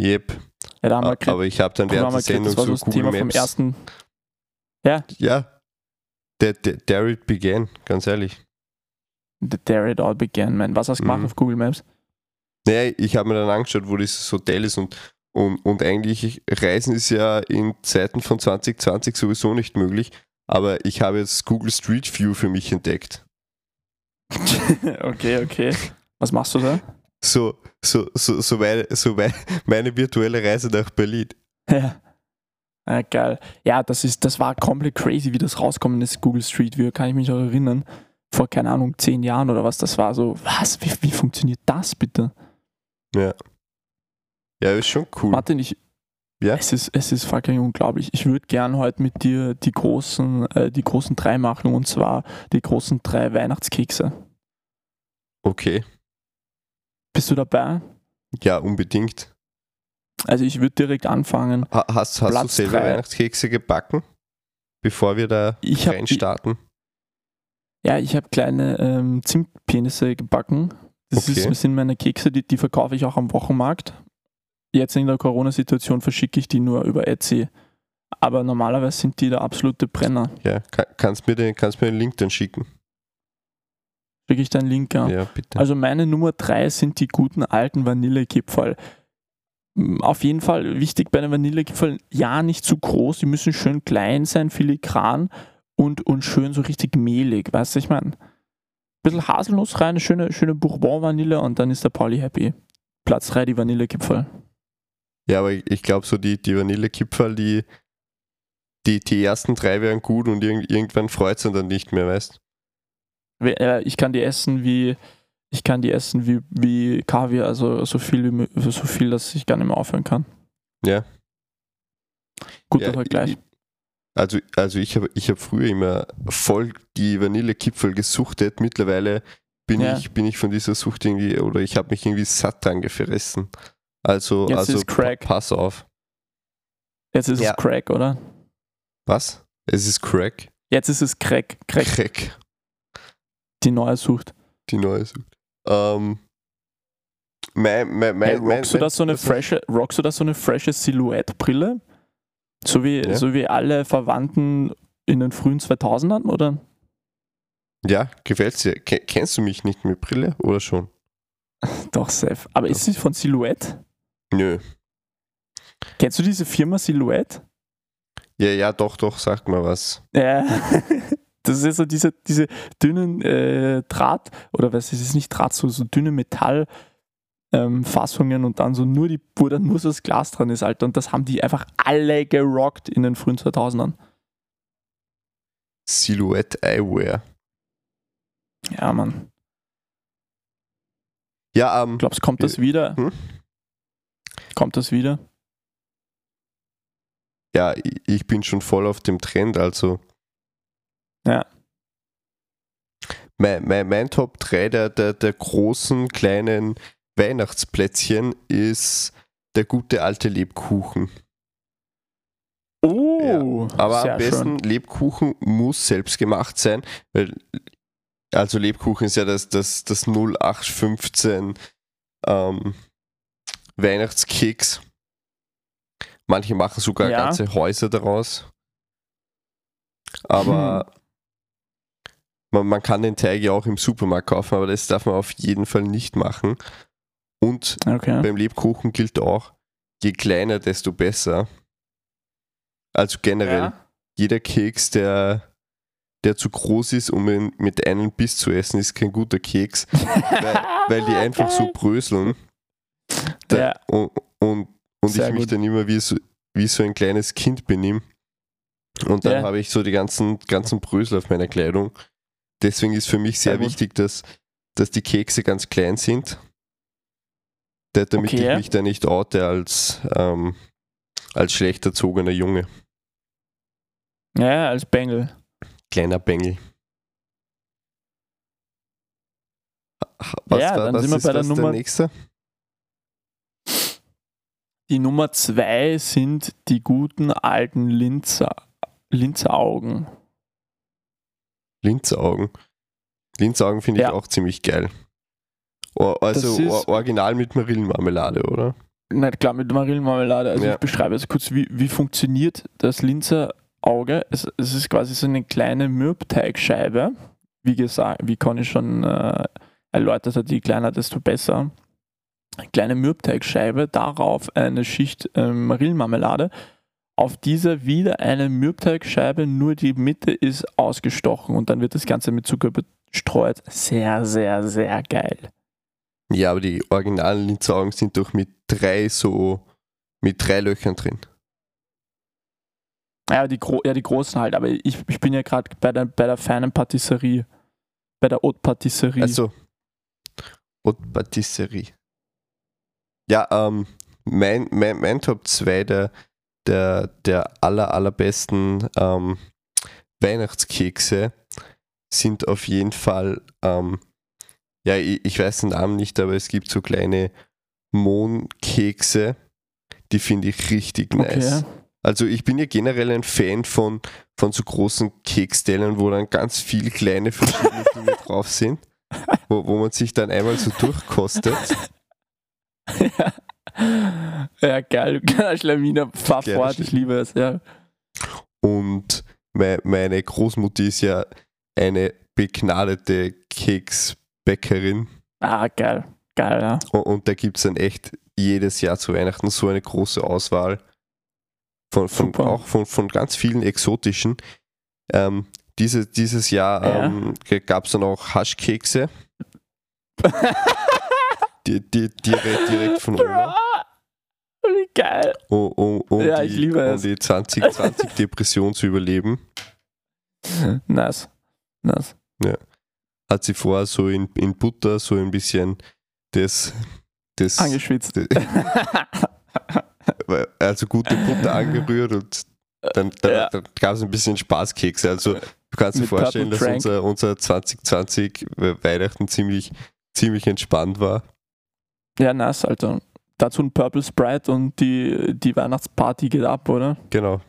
[SPEAKER 2] Yep.
[SPEAKER 1] Ja, da haben wir
[SPEAKER 2] Aber ich habe dann während der Sendung
[SPEAKER 1] das war
[SPEAKER 2] so
[SPEAKER 1] das
[SPEAKER 2] Google
[SPEAKER 1] Thema vom
[SPEAKER 2] Maps.
[SPEAKER 1] ersten. Ja,
[SPEAKER 2] Ja. Der, der, there it began, ganz ehrlich.
[SPEAKER 1] the There It All Began, man. Was hast du gemacht
[SPEAKER 2] Mhm.
[SPEAKER 1] auf Google Maps?
[SPEAKER 2] Naja, ich habe mir dann angeschaut, wo dieses Hotel ist und, und, und eigentlich Reisen ist ja in Zeiten von 2020 sowieso nicht möglich, aber ich habe jetzt Google Street View für mich entdeckt. (laughs)
[SPEAKER 1] okay, okay. Was machst du da?
[SPEAKER 2] So, so, so, so, meine, so meine, meine virtuelle Reise nach Berlin. (laughs)
[SPEAKER 1] Ja. Ja, geil. Ja, das ist, das war komplett crazy, wie das rauskommen ist, Google Street View, kann ich mich auch erinnern. Vor, keine Ahnung, zehn Jahren oder was, das war so, was, wie, wie funktioniert das bitte?
[SPEAKER 2] Ja. Ja, ist schon cool.
[SPEAKER 1] Martin, ich,
[SPEAKER 2] Ja?
[SPEAKER 1] es ist, es ist fucking unglaublich. Ich würde gern heute mit dir die großen, äh, die großen drei machen und zwar die großen drei Weihnachtskekse.
[SPEAKER 2] Okay.
[SPEAKER 1] Bist du dabei?
[SPEAKER 2] Ja, unbedingt.
[SPEAKER 1] Also ich würde direkt anfangen.
[SPEAKER 2] Ha, hast hast du selber
[SPEAKER 1] drei.
[SPEAKER 2] Weihnachtskekse gebacken, bevor wir da
[SPEAKER 1] Ich hab-
[SPEAKER 2] reinstarten?
[SPEAKER 1] Ja, ich habe kleine ähm, Zimtpenisse gebacken. Das
[SPEAKER 2] Okay.
[SPEAKER 1] ist, sind meine Kekse, die, die verkaufe ich auch am Wochenmarkt. Jetzt in der Corona-Situation verschicke ich die nur über Etsy. Aber normalerweise sind die der absolute Brenner.
[SPEAKER 2] Ja, kann, kannst mir den, kannst mir den Link dann schicken.
[SPEAKER 1] Schicke ich deinen Link an.
[SPEAKER 2] Ja, bitte.
[SPEAKER 1] Also meine Nummer drei sind die guten alten Vanillekipferl. Auf jeden Fall wichtig bei den Vanillekipferl, ja, nicht zu groß, die müssen schön klein sein, filigran und, und schön so richtig mehlig, weißt du, ich meine. Bisschen Haselnuss rein, eine schöne, schöne Bourbon-Vanille und dann ist der Pauli happy. Platz 3, die Vanillekipferl.
[SPEAKER 2] Ja, aber ich, glaube, so die, die Vanillekipferl, die, die, die ersten drei wären gut und irgend, irgendwann freut es dann nicht mehr, weißt
[SPEAKER 1] We- Ich kann die essen wie, ich kann die essen wie, wie Kaviar, also so viel, so viel, dass ich gar nicht mehr aufhören kann.
[SPEAKER 2] Ja.
[SPEAKER 1] Guter
[SPEAKER 2] Ja,
[SPEAKER 1] Vergleich.
[SPEAKER 2] ich- Also, also ich habe ich hab früher immer voll die Vanillekipferl gesuchtet. Mittlerweile bin,
[SPEAKER 1] Ja.
[SPEAKER 2] ich, bin ich von dieser Sucht irgendwie, oder ich habe mich irgendwie satt dran gefressen. Also,
[SPEAKER 1] Jetzt
[SPEAKER 2] also
[SPEAKER 1] ist Crack.
[SPEAKER 2] pa- pass auf.
[SPEAKER 1] Jetzt ist
[SPEAKER 2] Ja.
[SPEAKER 1] es Crack, oder?
[SPEAKER 2] Was? Es ist Crack.
[SPEAKER 1] Jetzt ist es Crack. Crack,
[SPEAKER 2] Crack.
[SPEAKER 1] die neue Sucht.
[SPEAKER 2] Die neue Sucht. Ähm, mein, mein, mein,
[SPEAKER 1] Hey,
[SPEAKER 2] mein,
[SPEAKER 1] rockst, du da so eine frische, rockst du da so eine frische Silhouette-Brille? So wie,
[SPEAKER 2] Ja.
[SPEAKER 1] so wie alle Verwandten in den frühen 2000ern, oder?
[SPEAKER 2] Ja, gefällt's dir? Ke- Kennst du mich nicht mit Brille oder schon? (laughs)
[SPEAKER 1] Doch, safe. Aber ist sie von Silhouette?
[SPEAKER 2] Nö.
[SPEAKER 1] Kennst du diese Firma Silhouette?
[SPEAKER 2] Ja, ja, doch, doch, sag mal was.
[SPEAKER 1] Ja. (laughs) Das ist so diese, diese dünnen äh, Draht, oder was ist es nicht Draht, so, so dünne Metall. Ähm, und dann so nur die, wo dann nur so das Glas dran ist, Alter. Und das haben die einfach alle gerockt in den frühen 2000ern.
[SPEAKER 2] Silhouette Eyewear.
[SPEAKER 1] Ja, Mann.
[SPEAKER 2] Ja, ähm,
[SPEAKER 1] Glaubst du, kommt das wieder?
[SPEAKER 2] Hm?
[SPEAKER 1] Kommt das wieder?
[SPEAKER 2] ja, ich- bin schon voll auf dem Trend, also.
[SPEAKER 1] Ja.
[SPEAKER 2] Mein, mein, mein Top 3 der, der, der großen, kleinen Weihnachtsplätzchen ist der gute alte Lebkuchen.
[SPEAKER 1] Oh,
[SPEAKER 2] Aber
[SPEAKER 1] sehr
[SPEAKER 2] am besten Lebkuchen muss selbst gemacht sein, weil also Lebkuchen ist ja das, das, das 0815 ähm, Weihnachtskeks. Manche machen sogar
[SPEAKER 1] Ja.
[SPEAKER 2] ganze Häuser daraus. Aber
[SPEAKER 1] Hm.
[SPEAKER 2] man, man kann den Teig ja auch im Supermarkt kaufen, aber das darf man auf jeden Fall nicht machen. Und.
[SPEAKER 1] Okay.
[SPEAKER 2] beim Lebkuchen gilt auch, je kleiner, desto besser. Also generell
[SPEAKER 1] Ja.
[SPEAKER 2] jeder Keks, der, der zu groß ist, um ihn mit einem Biss zu essen, ist kein guter Keks, (laughs) weil, weil die einfach so bröseln.
[SPEAKER 1] Ja.
[SPEAKER 2] Und, und, und ich
[SPEAKER 1] Sehr
[SPEAKER 2] mich
[SPEAKER 1] gut.
[SPEAKER 2] dann immer wie so, wie so ein kleines Kind benimm. Und dann
[SPEAKER 1] Ja.
[SPEAKER 2] habe ich so die ganzen, ganzen Brösel auf meiner Kleidung. Deswegen ist für mich sehr
[SPEAKER 1] Sehr
[SPEAKER 2] wichtig, dass, dass die Kekse ganz klein sind. Da- Damit
[SPEAKER 1] Okay.
[SPEAKER 2] ich mich da nicht oute als, ähm, als schlecht erzogener Junge.
[SPEAKER 1] Ja, als Bengel.
[SPEAKER 2] Kleiner Bengel. Was
[SPEAKER 1] Ja,
[SPEAKER 2] war,
[SPEAKER 1] dann
[SPEAKER 2] was
[SPEAKER 1] sind wir bei der
[SPEAKER 2] das
[SPEAKER 1] Nummer-
[SPEAKER 2] nächste?
[SPEAKER 1] Die Nummer zwei sind die guten alten Linzer, Linzeraugen.
[SPEAKER 2] Linzaugen. Linzaugen finde ich
[SPEAKER 1] Ja.
[SPEAKER 2] auch ziemlich geil. O- Also
[SPEAKER 1] ist-
[SPEAKER 2] original mit Marillenmarmelade, oder?
[SPEAKER 1] na klar, mit Marillenmarmelade. Also
[SPEAKER 2] Ja.
[SPEAKER 1] ich beschreibe jetzt kurz, wie, wie funktioniert das Linzer Auge. Es, es ist quasi so eine kleine Mürbteigscheibe. Wie gesagt, wie Conny schon äh, erläutert hat, je kleiner, desto besser. Eine kleine Mürbteigscheibe, darauf eine Schicht ähm, Marillenmarmelade. Auf dieser wieder eine Mürbteigscheibe, nur die Mitte ist ausgestochen und dann wird das Ganze mit Zucker bestreut. Sehr, sehr, sehr geil.
[SPEAKER 2] Ja, aber die originalen Linzer Augen sind doch mit drei so, mit drei Löchern drin.
[SPEAKER 1] Ja, die, Gro ja, die großen halt, aber ich, ich bin ja gerade bei der, bei der feinen Patisserie. Bei der Haute Patisserie.
[SPEAKER 2] Also, Haute Patisserie. Ja, ähm, mein, mein, mein Top 2 der, der, der aller, allerbesten ähm, Weihnachtskekse sind auf jeden Fall, ähm, ja, ich, ich weiß den Namen nicht, aber es gibt so kleine Mohnkekse, die finde ich richtig nice.
[SPEAKER 1] okay.
[SPEAKER 2] Also ich bin ja generell ein Fan von, von so großen Kekstellen, wo dann ganz viele kleine verschiedene Dinge (laughs) drauf sind, wo, wo man sich dann einmal so durchkostet.
[SPEAKER 1] Ja. (laughs) ja, geil. Schlaminer, fahr
[SPEAKER 2] Gerne
[SPEAKER 1] fort, ich liebe es, ja.
[SPEAKER 2] Und mei- meine Großmutter ist ja eine begnadete Keksbäckerin
[SPEAKER 1] Ah, geil. Geil, ja.
[SPEAKER 2] und, und da gibt es dann echt jedes Jahr zu Weihnachten so eine große Auswahl von, von auch von, von ganz vielen exotischen. Ähm, diese, dieses Jahr
[SPEAKER 1] Ja.
[SPEAKER 2] ähm, gab es dann auch Haschkekse. (laughs) die, die, direkt, direkt von Oma.
[SPEAKER 1] Wie geil.
[SPEAKER 2] Um, um, um,
[SPEAKER 1] Ja,
[SPEAKER 2] die,
[SPEAKER 1] ich liebe
[SPEAKER 2] um
[SPEAKER 1] es.
[SPEAKER 2] die 2020-Depression (laughs) zu überleben,
[SPEAKER 1] Nice. Nice.
[SPEAKER 2] hat sie vorher so in, in Butter so ein bisschen das, das
[SPEAKER 1] Angeschwitzt. (laughs)
[SPEAKER 2] also gute Butter angerührt und dann, dann,
[SPEAKER 1] Ja.
[SPEAKER 2] dann gab es ein bisschen Spaßkekse. Also du kannst dir vorstellen, dass unser, unser 2020 Weihnachten ziemlich, ziemlich entspannt war.
[SPEAKER 1] Ja, nice, Alter. Dazu ein Purple Sprite und die, die Weihnachtsparty geht ab, oder?
[SPEAKER 2] Genau.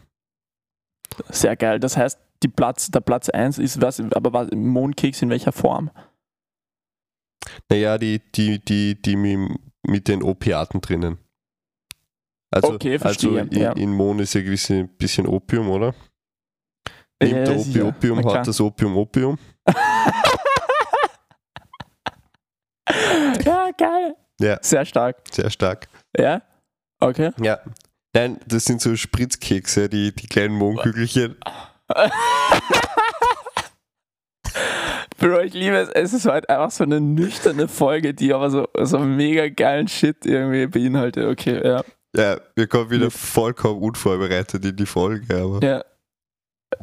[SPEAKER 1] Sehr geil. Das heißt, die Platz, der Platz 1 ist was, aber was, Mondkeks in welcher Form?
[SPEAKER 2] Naja, die, die, die, die mit, den Opiaten drinnen. Also,
[SPEAKER 1] Okay, verstehe,
[SPEAKER 2] also in,
[SPEAKER 1] ja.
[SPEAKER 2] in Mon ist ja gewiss ein bisschen Opium, oder? Nimmt
[SPEAKER 1] Ja,
[SPEAKER 2] der Opi
[SPEAKER 1] sicher.
[SPEAKER 2] Opium, hat das Opium Opium. (laughs)
[SPEAKER 1] ja, geil.
[SPEAKER 2] Ja.
[SPEAKER 1] Sehr stark.
[SPEAKER 2] Sehr stark.
[SPEAKER 1] Ja? Okay.
[SPEAKER 2] Ja. Nein, das sind so Spritzkekse, die, die kleinen Mondkügelchen. (laughs)
[SPEAKER 1] Bro, ich liebe es. Es ist halt einfach so eine nüchterne Folge, die aber so, so mega geilen Shit irgendwie beinhaltet. Okay, ja.
[SPEAKER 2] Ja, wir kommen wieder vollkommen unvorbereitet in die Folge, aber
[SPEAKER 1] Ja.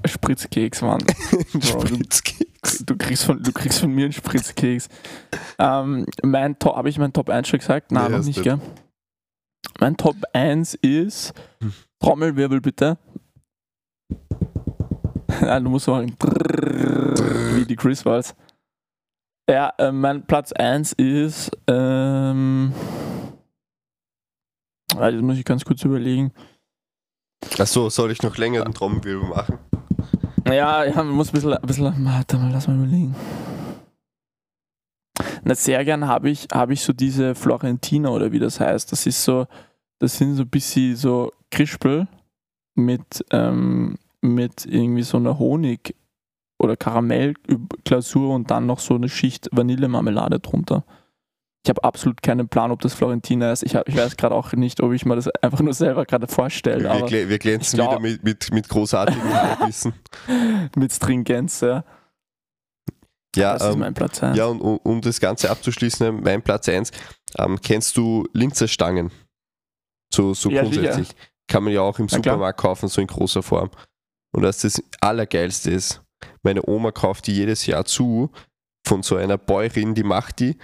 [SPEAKER 1] Spritzkeks, Mann. (laughs) du-
[SPEAKER 2] Spritzkeks.
[SPEAKER 1] Du kriegst von, du kriegst von mir einen Spritzkeks. Ähm, mein Top, habe ich meinen Top 1 schon gesagt? Nein,
[SPEAKER 2] Nee,
[SPEAKER 1] noch nicht, gell? Mein Top 1 ist
[SPEAKER 2] Hm.
[SPEAKER 1] Trommelwirbel bitte. (laughs) Ja, du musst machen. Wie die Chris Walls. Ja, äh, mein Platz 1 ist. Ähm, das muss ich ganz kurz überlegen.
[SPEAKER 2] Achso, soll ich noch länger den Trommelwirbel machen?
[SPEAKER 1] Ja, ja, man muss ein bisschen, ein bisschen warte mal, lass mal überlegen. Na, sehr gern habe ich, habe ich so diese Florentina oder wie das heißt. Das ist so, das sind so ein bisschen so Krispel mit, ähm, mit irgendwie so einer Honig- oder Karamellglasur und dann noch so eine Schicht Vanillemarmelade drunter. Ich habe absolut keinen Plan, ob das Florentina ist. Ich, hab, ich weiß gerade auch nicht, ob ich mir das einfach nur selber gerade vorstelle.
[SPEAKER 2] Wir,
[SPEAKER 1] Aber
[SPEAKER 2] wir glänzen
[SPEAKER 1] glaub-
[SPEAKER 2] wieder mit, mit, mit großartigem Halbwissen. (laughs)
[SPEAKER 1] mit Stringenz, ja.
[SPEAKER 2] Ja,
[SPEAKER 1] Das ist
[SPEAKER 2] ähm,
[SPEAKER 1] mein Platz 1.
[SPEAKER 2] ja und um, um das Ganze abzuschließen, mein Platz 1, ähm, kennst du Linzer Stangen? So, so
[SPEAKER 1] Ja,
[SPEAKER 2] grundsätzlich. Kann man ja auch im
[SPEAKER 1] Na klar.
[SPEAKER 2] Supermarkt kaufen, so in großer Form. Und was das Allergeilste ist, meine Oma kauft die jedes Jahr zu von so einer Bäuerin, die macht die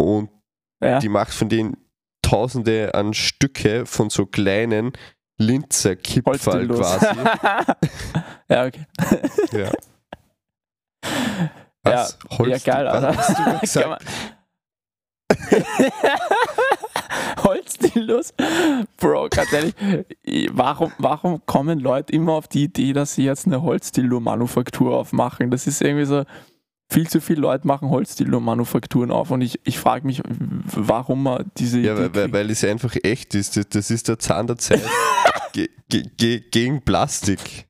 [SPEAKER 2] und
[SPEAKER 1] ja.
[SPEAKER 2] die macht von denen tausende an Stücke von so kleinen Linzer Kipferl
[SPEAKER 1] Holzdildos.
[SPEAKER 2] quasi. (laughs)
[SPEAKER 1] ja, okay.
[SPEAKER 2] ja. (laughs)
[SPEAKER 1] Ja,
[SPEAKER 2] Was? Holz,
[SPEAKER 1] ja, geil, Alter.
[SPEAKER 2] hast du (laughs) gesagt?
[SPEAKER 1] Holzdildos? Bro, ganz ehrlich, warum, warum kommen Leute immer auf die Idee, dass sie jetzt eine Holzdildo-Manufaktur aufmachen? Das ist irgendwie so, viel zu viele Leute machen Holzdildo-Manufakturen auf und ich, ich frage mich, warum man diese.
[SPEAKER 2] Ja, weil, weil, weil, es einfach echt ist. Das, das ist der Zahn der Zeit (laughs) ge, ge, ge, gegen Plastik.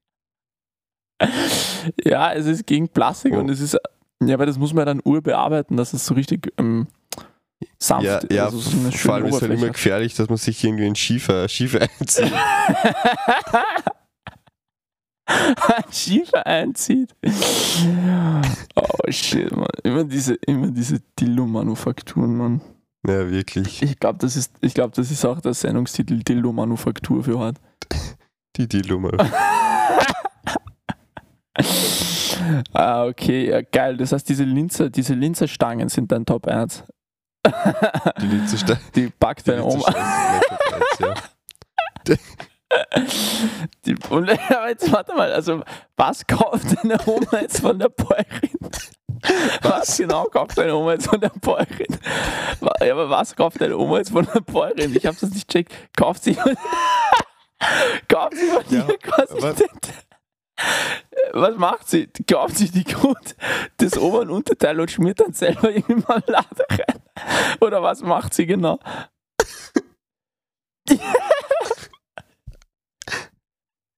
[SPEAKER 1] Ja, es ist gegen Plastik oh. und es ist. Ja, weil das muss man dann urbearbeiten, dass es so richtig ähm, sanft
[SPEAKER 2] ja, ja, also so eine vor allem ist es halt immer gefährlich, dass man sich irgendwie in Schiefer, Schiefer einzieht. (laughs) (laughs)
[SPEAKER 1] Schiefer einzieht. Oh shit, man. Immer diese, immer diese Dildo-Manufakturen, man.
[SPEAKER 2] Ja, wirklich.
[SPEAKER 1] Ich glaube, das, ist, glaub, das ist auch der Sendungstitel Dildo-Manufaktur für heute. (laughs)
[SPEAKER 2] Die Dildo-Manufaktur. (laughs)
[SPEAKER 1] ah, okay, ja, geil. Das heißt, diese Linzer, diese Linzerstangen sind dein Top 1.
[SPEAKER 2] Die Linzerstangen.
[SPEAKER 1] Die backt deine Oma. Die, und, aber (laughs) jetzt warte mal, also was kauft deine Oma jetzt von der Bäuerin? Was? genau kauft deine Oma jetzt von der Bäuerin? Ja, aber was kauft deine Oma jetzt von der Bäuerin? Ich hab's das nicht checkt. Kauft sie (laughs) kauft sie von ja, dir quasi was? was macht sie? Kauft sie die gut das Ober- und Unterteil und schmiert dann selber irgendwie Marmelade rein? Oder was macht sie genau? (laughs)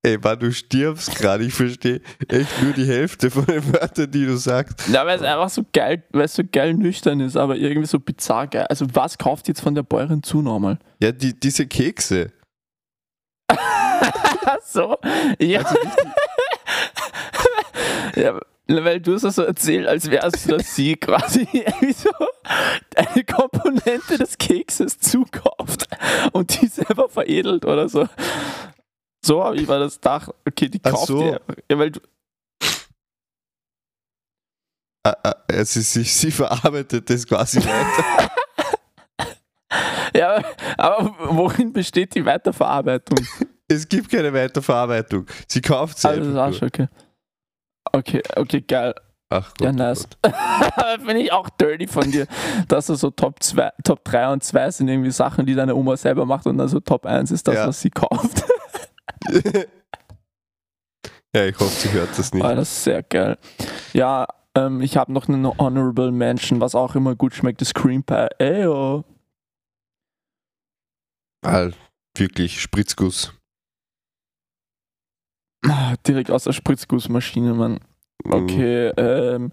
[SPEAKER 2] Ey, Mann, du stirbst gerade. Ich verstehe echt nur die Hälfte von den Wörtern, die du sagst.
[SPEAKER 1] Ja, weil es einfach so geil, weil es so geil nüchtern ist, aber irgendwie so bizarr geil. Also, was kauft jetzt von der Bäuerin zu nochmal?
[SPEAKER 2] Ja, die, diese Kekse. (laughs)
[SPEAKER 1] so? Ja. Also ja, weil du es so erzählt, als wäre es dass sie quasi so eine Komponente des Kekses zukauft und die selber veredelt oder so. So habe ich mal das Dach. Okay, die kauft so. die Ja, weil du.
[SPEAKER 2] Also sie, sie verarbeitet das quasi (laughs) weiter.
[SPEAKER 1] ja, aber worin besteht die Weiterverarbeitung?
[SPEAKER 2] Es gibt keine Weiterverarbeitung. Sie kauft sie
[SPEAKER 1] also okay. okay, okay, geil.
[SPEAKER 2] Ach Gott,
[SPEAKER 1] ja, nice. (laughs) Finde ich auch dirty von dir, dass du so Top, 2, Top 3 und 2 sind irgendwie Sachen, die deine Oma selber macht und dann so Top 1 ist das, ja. was sie kauft. (laughs)
[SPEAKER 2] ja, ich hoffe, sie hört das nicht.
[SPEAKER 1] Oh, das ist sehr geil. Ja, ähm, ich habe noch eine Honorable Mention, was auch immer gut schmeckt, das Cream Pie. Eyo.
[SPEAKER 2] Halt, wirklich, Spritzguss.
[SPEAKER 1] Ah, direkt aus der Spritzgussmaschine, Mann. Mhm. Okay, ähm,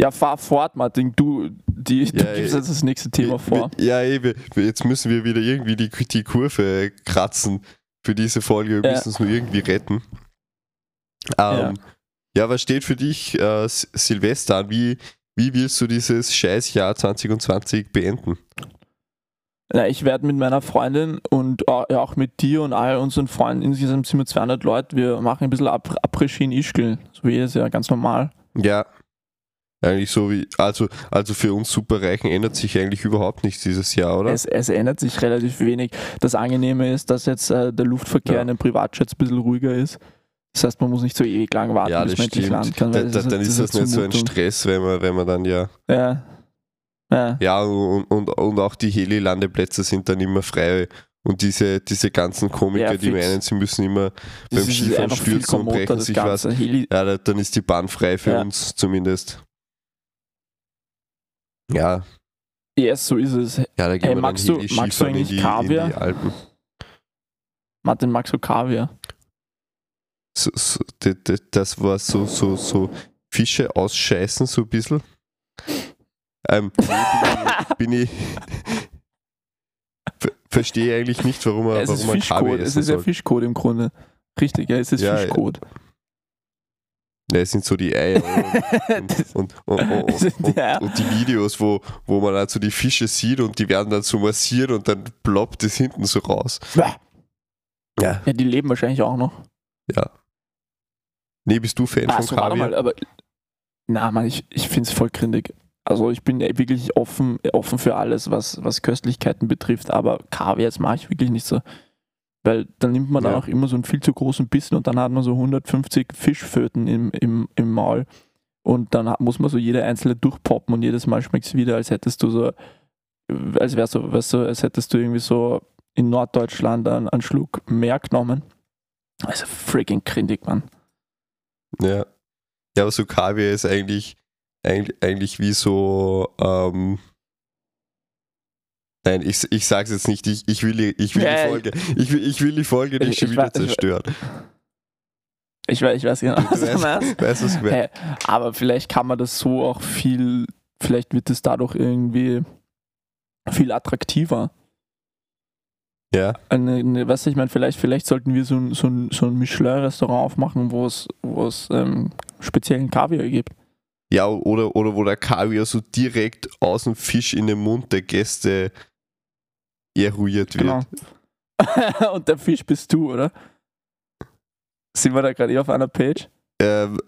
[SPEAKER 1] ja, fahr fort, Martin. Du, die, ja, du gibst jetzt das nächste Thema vor.
[SPEAKER 2] Ja, eben. Jetzt müssen wir wieder irgendwie die, die Kurve kratzen für diese Folge. Wir ja. müssen es nur irgendwie retten. Ähm, ja. ja. was steht für dich äh, Silvester an? Wie, wie willst du dieses Scheißjahr 2020 beenden?
[SPEAKER 1] Na, ich werde mit meiner Freundin und auch mit dir und all unseren Freunden, insgesamt sind wir 200 Leute, wir machen ein bisschen Après-Ski in Ischgl, so wie jedes Jahr, ganz normal.
[SPEAKER 2] Ja, eigentlich so wie, also, also für uns Superreichen ändert sich eigentlich überhaupt nichts dieses Jahr, oder?
[SPEAKER 1] Es, es ändert sich relativ wenig. Das Angenehme ist, dass jetzt äh, der Luftverkehr ja. in den Privatjets ein bisschen ruhiger ist. Das heißt, man muss nicht so ewig lang warten,
[SPEAKER 2] ja, bis man endlich landen kann. Da, da, dann ist das, das nicht so ein Stress, wenn man, wenn man dann ja.
[SPEAKER 1] Ja.
[SPEAKER 2] Ja, ja und, und, und auch die Heli-Landeplätze sind dann immer frei. Und diese, diese ganzen Komiker, ja, die meinen, sie müssen immer das beim Skifahren stürzen und brechen sich was. Ja, dann ist die Bahn frei für uns zumindest. Ja.
[SPEAKER 1] Yes, so ist es.
[SPEAKER 2] Ja, da gehen hey, wir magst dann
[SPEAKER 1] du, magst du eigentlich die, Kaviar? Martin, magst du Kaviar?
[SPEAKER 2] So, so, das war so, so, so Fische ausscheißen, so ein bisschen. Ähm, bin ich, (laughs) verstehe eigentlich nicht, warum er,
[SPEAKER 1] es
[SPEAKER 2] warum
[SPEAKER 1] ist man Fischcode, Es ist ja Fischcode im Grunde. Richtig, ja, es ist ja, Fischcode. Ja.
[SPEAKER 2] Das sind so die Eier und, und, (laughs) und, und, die Videos, wo, wo man halt so die Fische sieht und die werden dann so massiert und dann ploppt es hinten so raus.
[SPEAKER 1] Ja. ja. die leben wahrscheinlich auch noch.
[SPEAKER 2] Ja. Nee, bist du Fan ah, von Kaviar? Mal,
[SPEAKER 1] aber, na, man, ich, ich finde es voll grindig. Also ich bin wirklich offen, offen für alles, was, was Köstlichkeiten betrifft, aber Kaviar, das mache ich wirklich nicht so. Weil dann nimmt man ja. dann auch immer so einen viel zu großen Bissen und dann hat man so 150 Fischföten im, im, im Maul. Und dann muss man so jede einzelne durchpoppen und jedes Mal schmeckt es wieder, als hättest du so, als wärst du, weißt du, als hättest du irgendwie so in Norddeutschland einen, einen Schluck mehr genommen. Also freaking grindig, Mann.
[SPEAKER 2] Ja. Ja, aber so Kaviar ist eigentlich eigentlich, eigentlich wie so, ähm, Nein, ich, ich sag's jetzt nicht, ich, ich will, die, ich will
[SPEAKER 1] Ja,
[SPEAKER 2] die Folge, ich will, ich will die Folge nicht
[SPEAKER 1] Ich-
[SPEAKER 2] schon wieder
[SPEAKER 1] weiß-
[SPEAKER 2] zerstören.
[SPEAKER 1] Ich weiß, ich weiß genau, was du meinst.
[SPEAKER 2] weißt, was?
[SPEAKER 1] Hey, aber vielleicht kann man das so auch viel, vielleicht wird es dadurch irgendwie viel attraktiver.
[SPEAKER 2] Ja,
[SPEAKER 1] Eine, du, ich meine, vielleicht, vielleicht sollten wir so ein, so ein, so ein Michelin-Restaurant aufmachen, wo es, wo es ähm, speziellen Kaviar gibt.
[SPEAKER 2] ja oder, oder wo der Kaviar so direkt aus dem Fisch in den Mund der Gäste eruiert wird.
[SPEAKER 1] Genau. (laughs) Und der Fisch bist du, oder? Sind wir da gerade eh auf einer Page?
[SPEAKER 2] Ähm,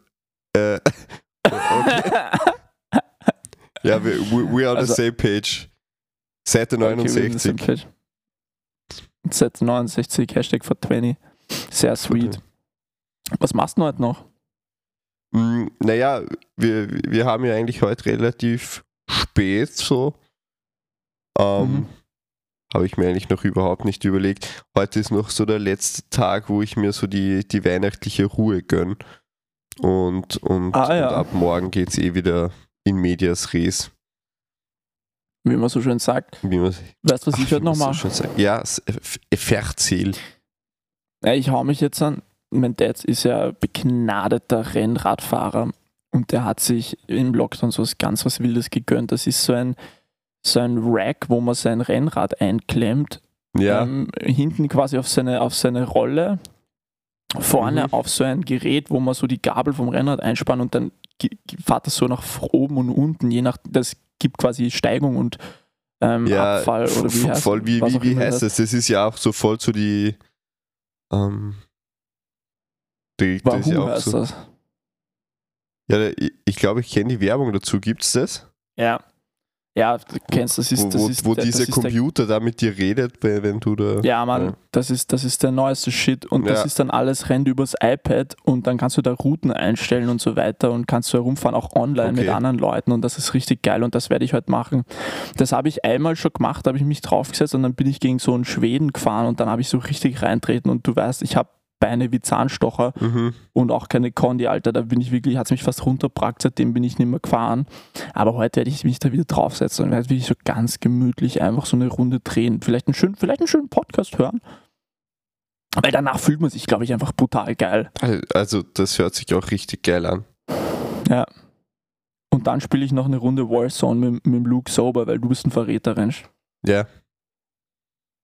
[SPEAKER 2] äh, (laughs) okay. (laughs) Ja, we, we, are on
[SPEAKER 1] Also-
[SPEAKER 2] the same page. Seite
[SPEAKER 1] Okay, wir sind
[SPEAKER 2] 69.
[SPEAKER 1] auf der Page. Set 69, Hashtag for 20. Sehr sweet. Was machst du heute noch?
[SPEAKER 2] Mm, naja, wir, wir haben ja eigentlich heute relativ spät so. Ähm,
[SPEAKER 1] Mhm.
[SPEAKER 2] Habe ich mir eigentlich noch überhaupt nicht überlegt. Heute ist noch so der letzte Tag, wo ich mir so die, die weihnachtliche Ruhe gönn. Und, und,
[SPEAKER 1] Ah, ja.
[SPEAKER 2] und ab morgen geht es eh wieder in Medias Res.
[SPEAKER 1] Wie man so schön sagt.
[SPEAKER 2] Wie man,
[SPEAKER 1] Weißt du, was ich
[SPEAKER 2] Ach,
[SPEAKER 1] heute noch
[SPEAKER 2] so
[SPEAKER 1] mache?
[SPEAKER 2] sagt. Ja, verzähl.
[SPEAKER 1] Ja, ich hau mich jetzt an. Mein Dad ist ja begnadeter Rennradfahrer und der hat sich im Lockdown so was ganz was Wildes gegönnt. Das ist so ein, so ein Rack, wo man sein Rennrad einklemmt.
[SPEAKER 2] Ja,
[SPEAKER 1] Ähm, hinten quasi auf seine, auf seine Rolle. Vorne
[SPEAKER 2] Mhm.
[SPEAKER 1] auf so ein Gerät, wo man so die Gabel vom Rennrad einspannt und dann fährt das so nach oben und unten, je nach, das gibt quasi Steigung und ähm,
[SPEAKER 2] ja
[SPEAKER 1] Abfall oder wie heißt
[SPEAKER 2] voll wie, wie, wie heißt
[SPEAKER 1] das.
[SPEAKER 2] es? Das ist ja auch so voll zu die. Ähm, die, das ist ja
[SPEAKER 1] heißt
[SPEAKER 2] so,
[SPEAKER 1] das.
[SPEAKER 2] Ja, ich, ich glaube, ich kenne die Werbung dazu. Gibt es das?
[SPEAKER 1] Ja. Ja, du kennst, das ist,
[SPEAKER 2] wo
[SPEAKER 1] das
[SPEAKER 2] wo,
[SPEAKER 1] ist
[SPEAKER 2] wo
[SPEAKER 1] der-
[SPEAKER 2] dieser
[SPEAKER 1] das ist der
[SPEAKER 2] Computer da mit dir redet, wenn du da.
[SPEAKER 1] Ja, Mann,
[SPEAKER 2] Ja.
[SPEAKER 1] Das, ist, das ist der neueste Shit und das
[SPEAKER 2] Ja.
[SPEAKER 1] ist dann alles, rennt übers iPad und dann kannst du da Routen einstellen und so weiter und kannst du herumfahren, auch online mit
[SPEAKER 2] Okay.
[SPEAKER 1] anderen Leuten und das ist richtig geil und das werde ich heute machen. Das habe ich einmal schon gemacht, da habe ich mich draufgesetzt und dann bin ich gegen so einen Schweden gefahren und dann habe ich so richtig reintreten und du weißt, ich habe Beine wie Zahnstocher
[SPEAKER 2] Mhm.
[SPEAKER 1] und auch keine Condi, Alter. Da bin ich wirklich, hat es mich fast runterbrackt, seitdem bin ich nicht mehr gefahren. Aber heute werde ich mich da wieder draufsetzen und werde wirklich so ganz gemütlich einfach so eine Runde drehen. Vielleicht einen schönen, vielleicht einen schönen Podcast hören. Weil danach fühlt man sich, glaube ich, einfach brutal geil.
[SPEAKER 2] Also, das hört sich auch richtig geil an.
[SPEAKER 1] Ja. Und dann spiele ich noch eine Runde Warzone mit, mit Luke Sober, weil du bist ein Verräter, Rensch.
[SPEAKER 2] Ja.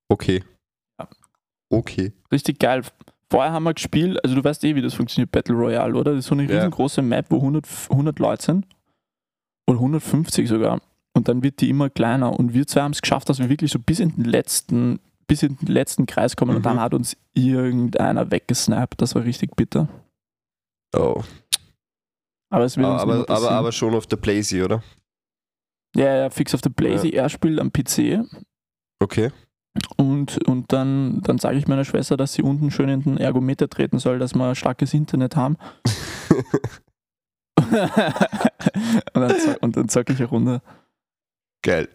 [SPEAKER 2] Okay.
[SPEAKER 1] Ja.
[SPEAKER 2] Okay.
[SPEAKER 1] Richtig geil. Vorher haben wir gespielt, also du weißt eh, wie das funktioniert, Battle Royale, oder? Das ist so eine
[SPEAKER 2] Ja.
[SPEAKER 1] riesengroße Map, wo 100, 100 Leute sind. Oder 150 sogar. Und dann wird die immer kleiner. Und wir zwei haben es geschafft, dass wir wirklich so bis in den letzten, bis in den letzten Kreis kommen. Und
[SPEAKER 2] Mhm.
[SPEAKER 1] dann hat uns irgendeiner weggesnappt. Das war richtig bitter.
[SPEAKER 2] Oh.
[SPEAKER 1] Aber es wird uns
[SPEAKER 2] Aber,
[SPEAKER 1] mehr
[SPEAKER 2] aber,
[SPEAKER 1] passieren.
[SPEAKER 2] aber schon auf der Blazy, oder?
[SPEAKER 1] Ja, ja, fix auf der Blazy. Er spielt am PC.
[SPEAKER 2] Okay.
[SPEAKER 1] Und, und dann, dann sage ich meiner Schwester, dass sie unten schön in den Ergometer treten soll, dass wir ein starkes Internet haben. (laughs) und, dann, und dann zocke ich eine Runde.
[SPEAKER 2] Geil.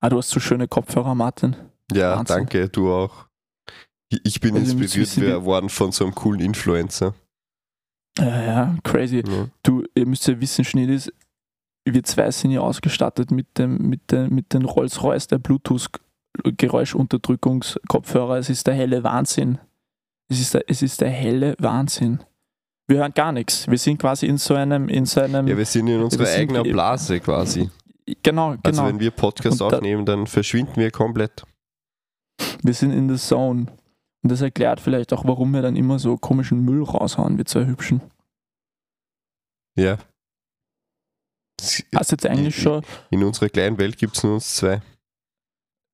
[SPEAKER 1] Ah, du hast so schöne Kopfhörer, Martin.
[SPEAKER 2] Ja,
[SPEAKER 1] Wahnsinn.
[SPEAKER 2] danke, du auch. Ich- bin
[SPEAKER 1] Also,
[SPEAKER 2] inspiriert worden von so einem coolen Influencer.
[SPEAKER 1] Ja, ja, crazy.
[SPEAKER 2] Ja.
[SPEAKER 1] Du, ihr müsst ja wissen, Schnitt ist, wir zwei sind ja ausgestattet mit dem, mit dem, mit den Rolls-Royce der Bluetooth-Geräuschunterdrückungskopfhörer. Es ist der helle Wahnsinn. Es ist der, es ist der helle Wahnsinn. Wir hören gar nichts. Wir sind quasi in so einem, in so einem,
[SPEAKER 2] ja, wir sind in unserer eigenen Blase quasi.
[SPEAKER 1] genau,
[SPEAKER 2] Also
[SPEAKER 1] genau.
[SPEAKER 2] wenn wir Podcast
[SPEAKER 1] Und da-
[SPEAKER 2] aufnehmen, dann verschwinden wir komplett.
[SPEAKER 1] wir sind in the zone. Und das erklärt vielleicht auch, warum wir dann immer so komischen Müll raushauen, wir zwei Hübschen.
[SPEAKER 2] Ja.
[SPEAKER 1] Hast jetzt eigentlich schon
[SPEAKER 2] In unserer kleinen Welt gibt es nur uns zwei.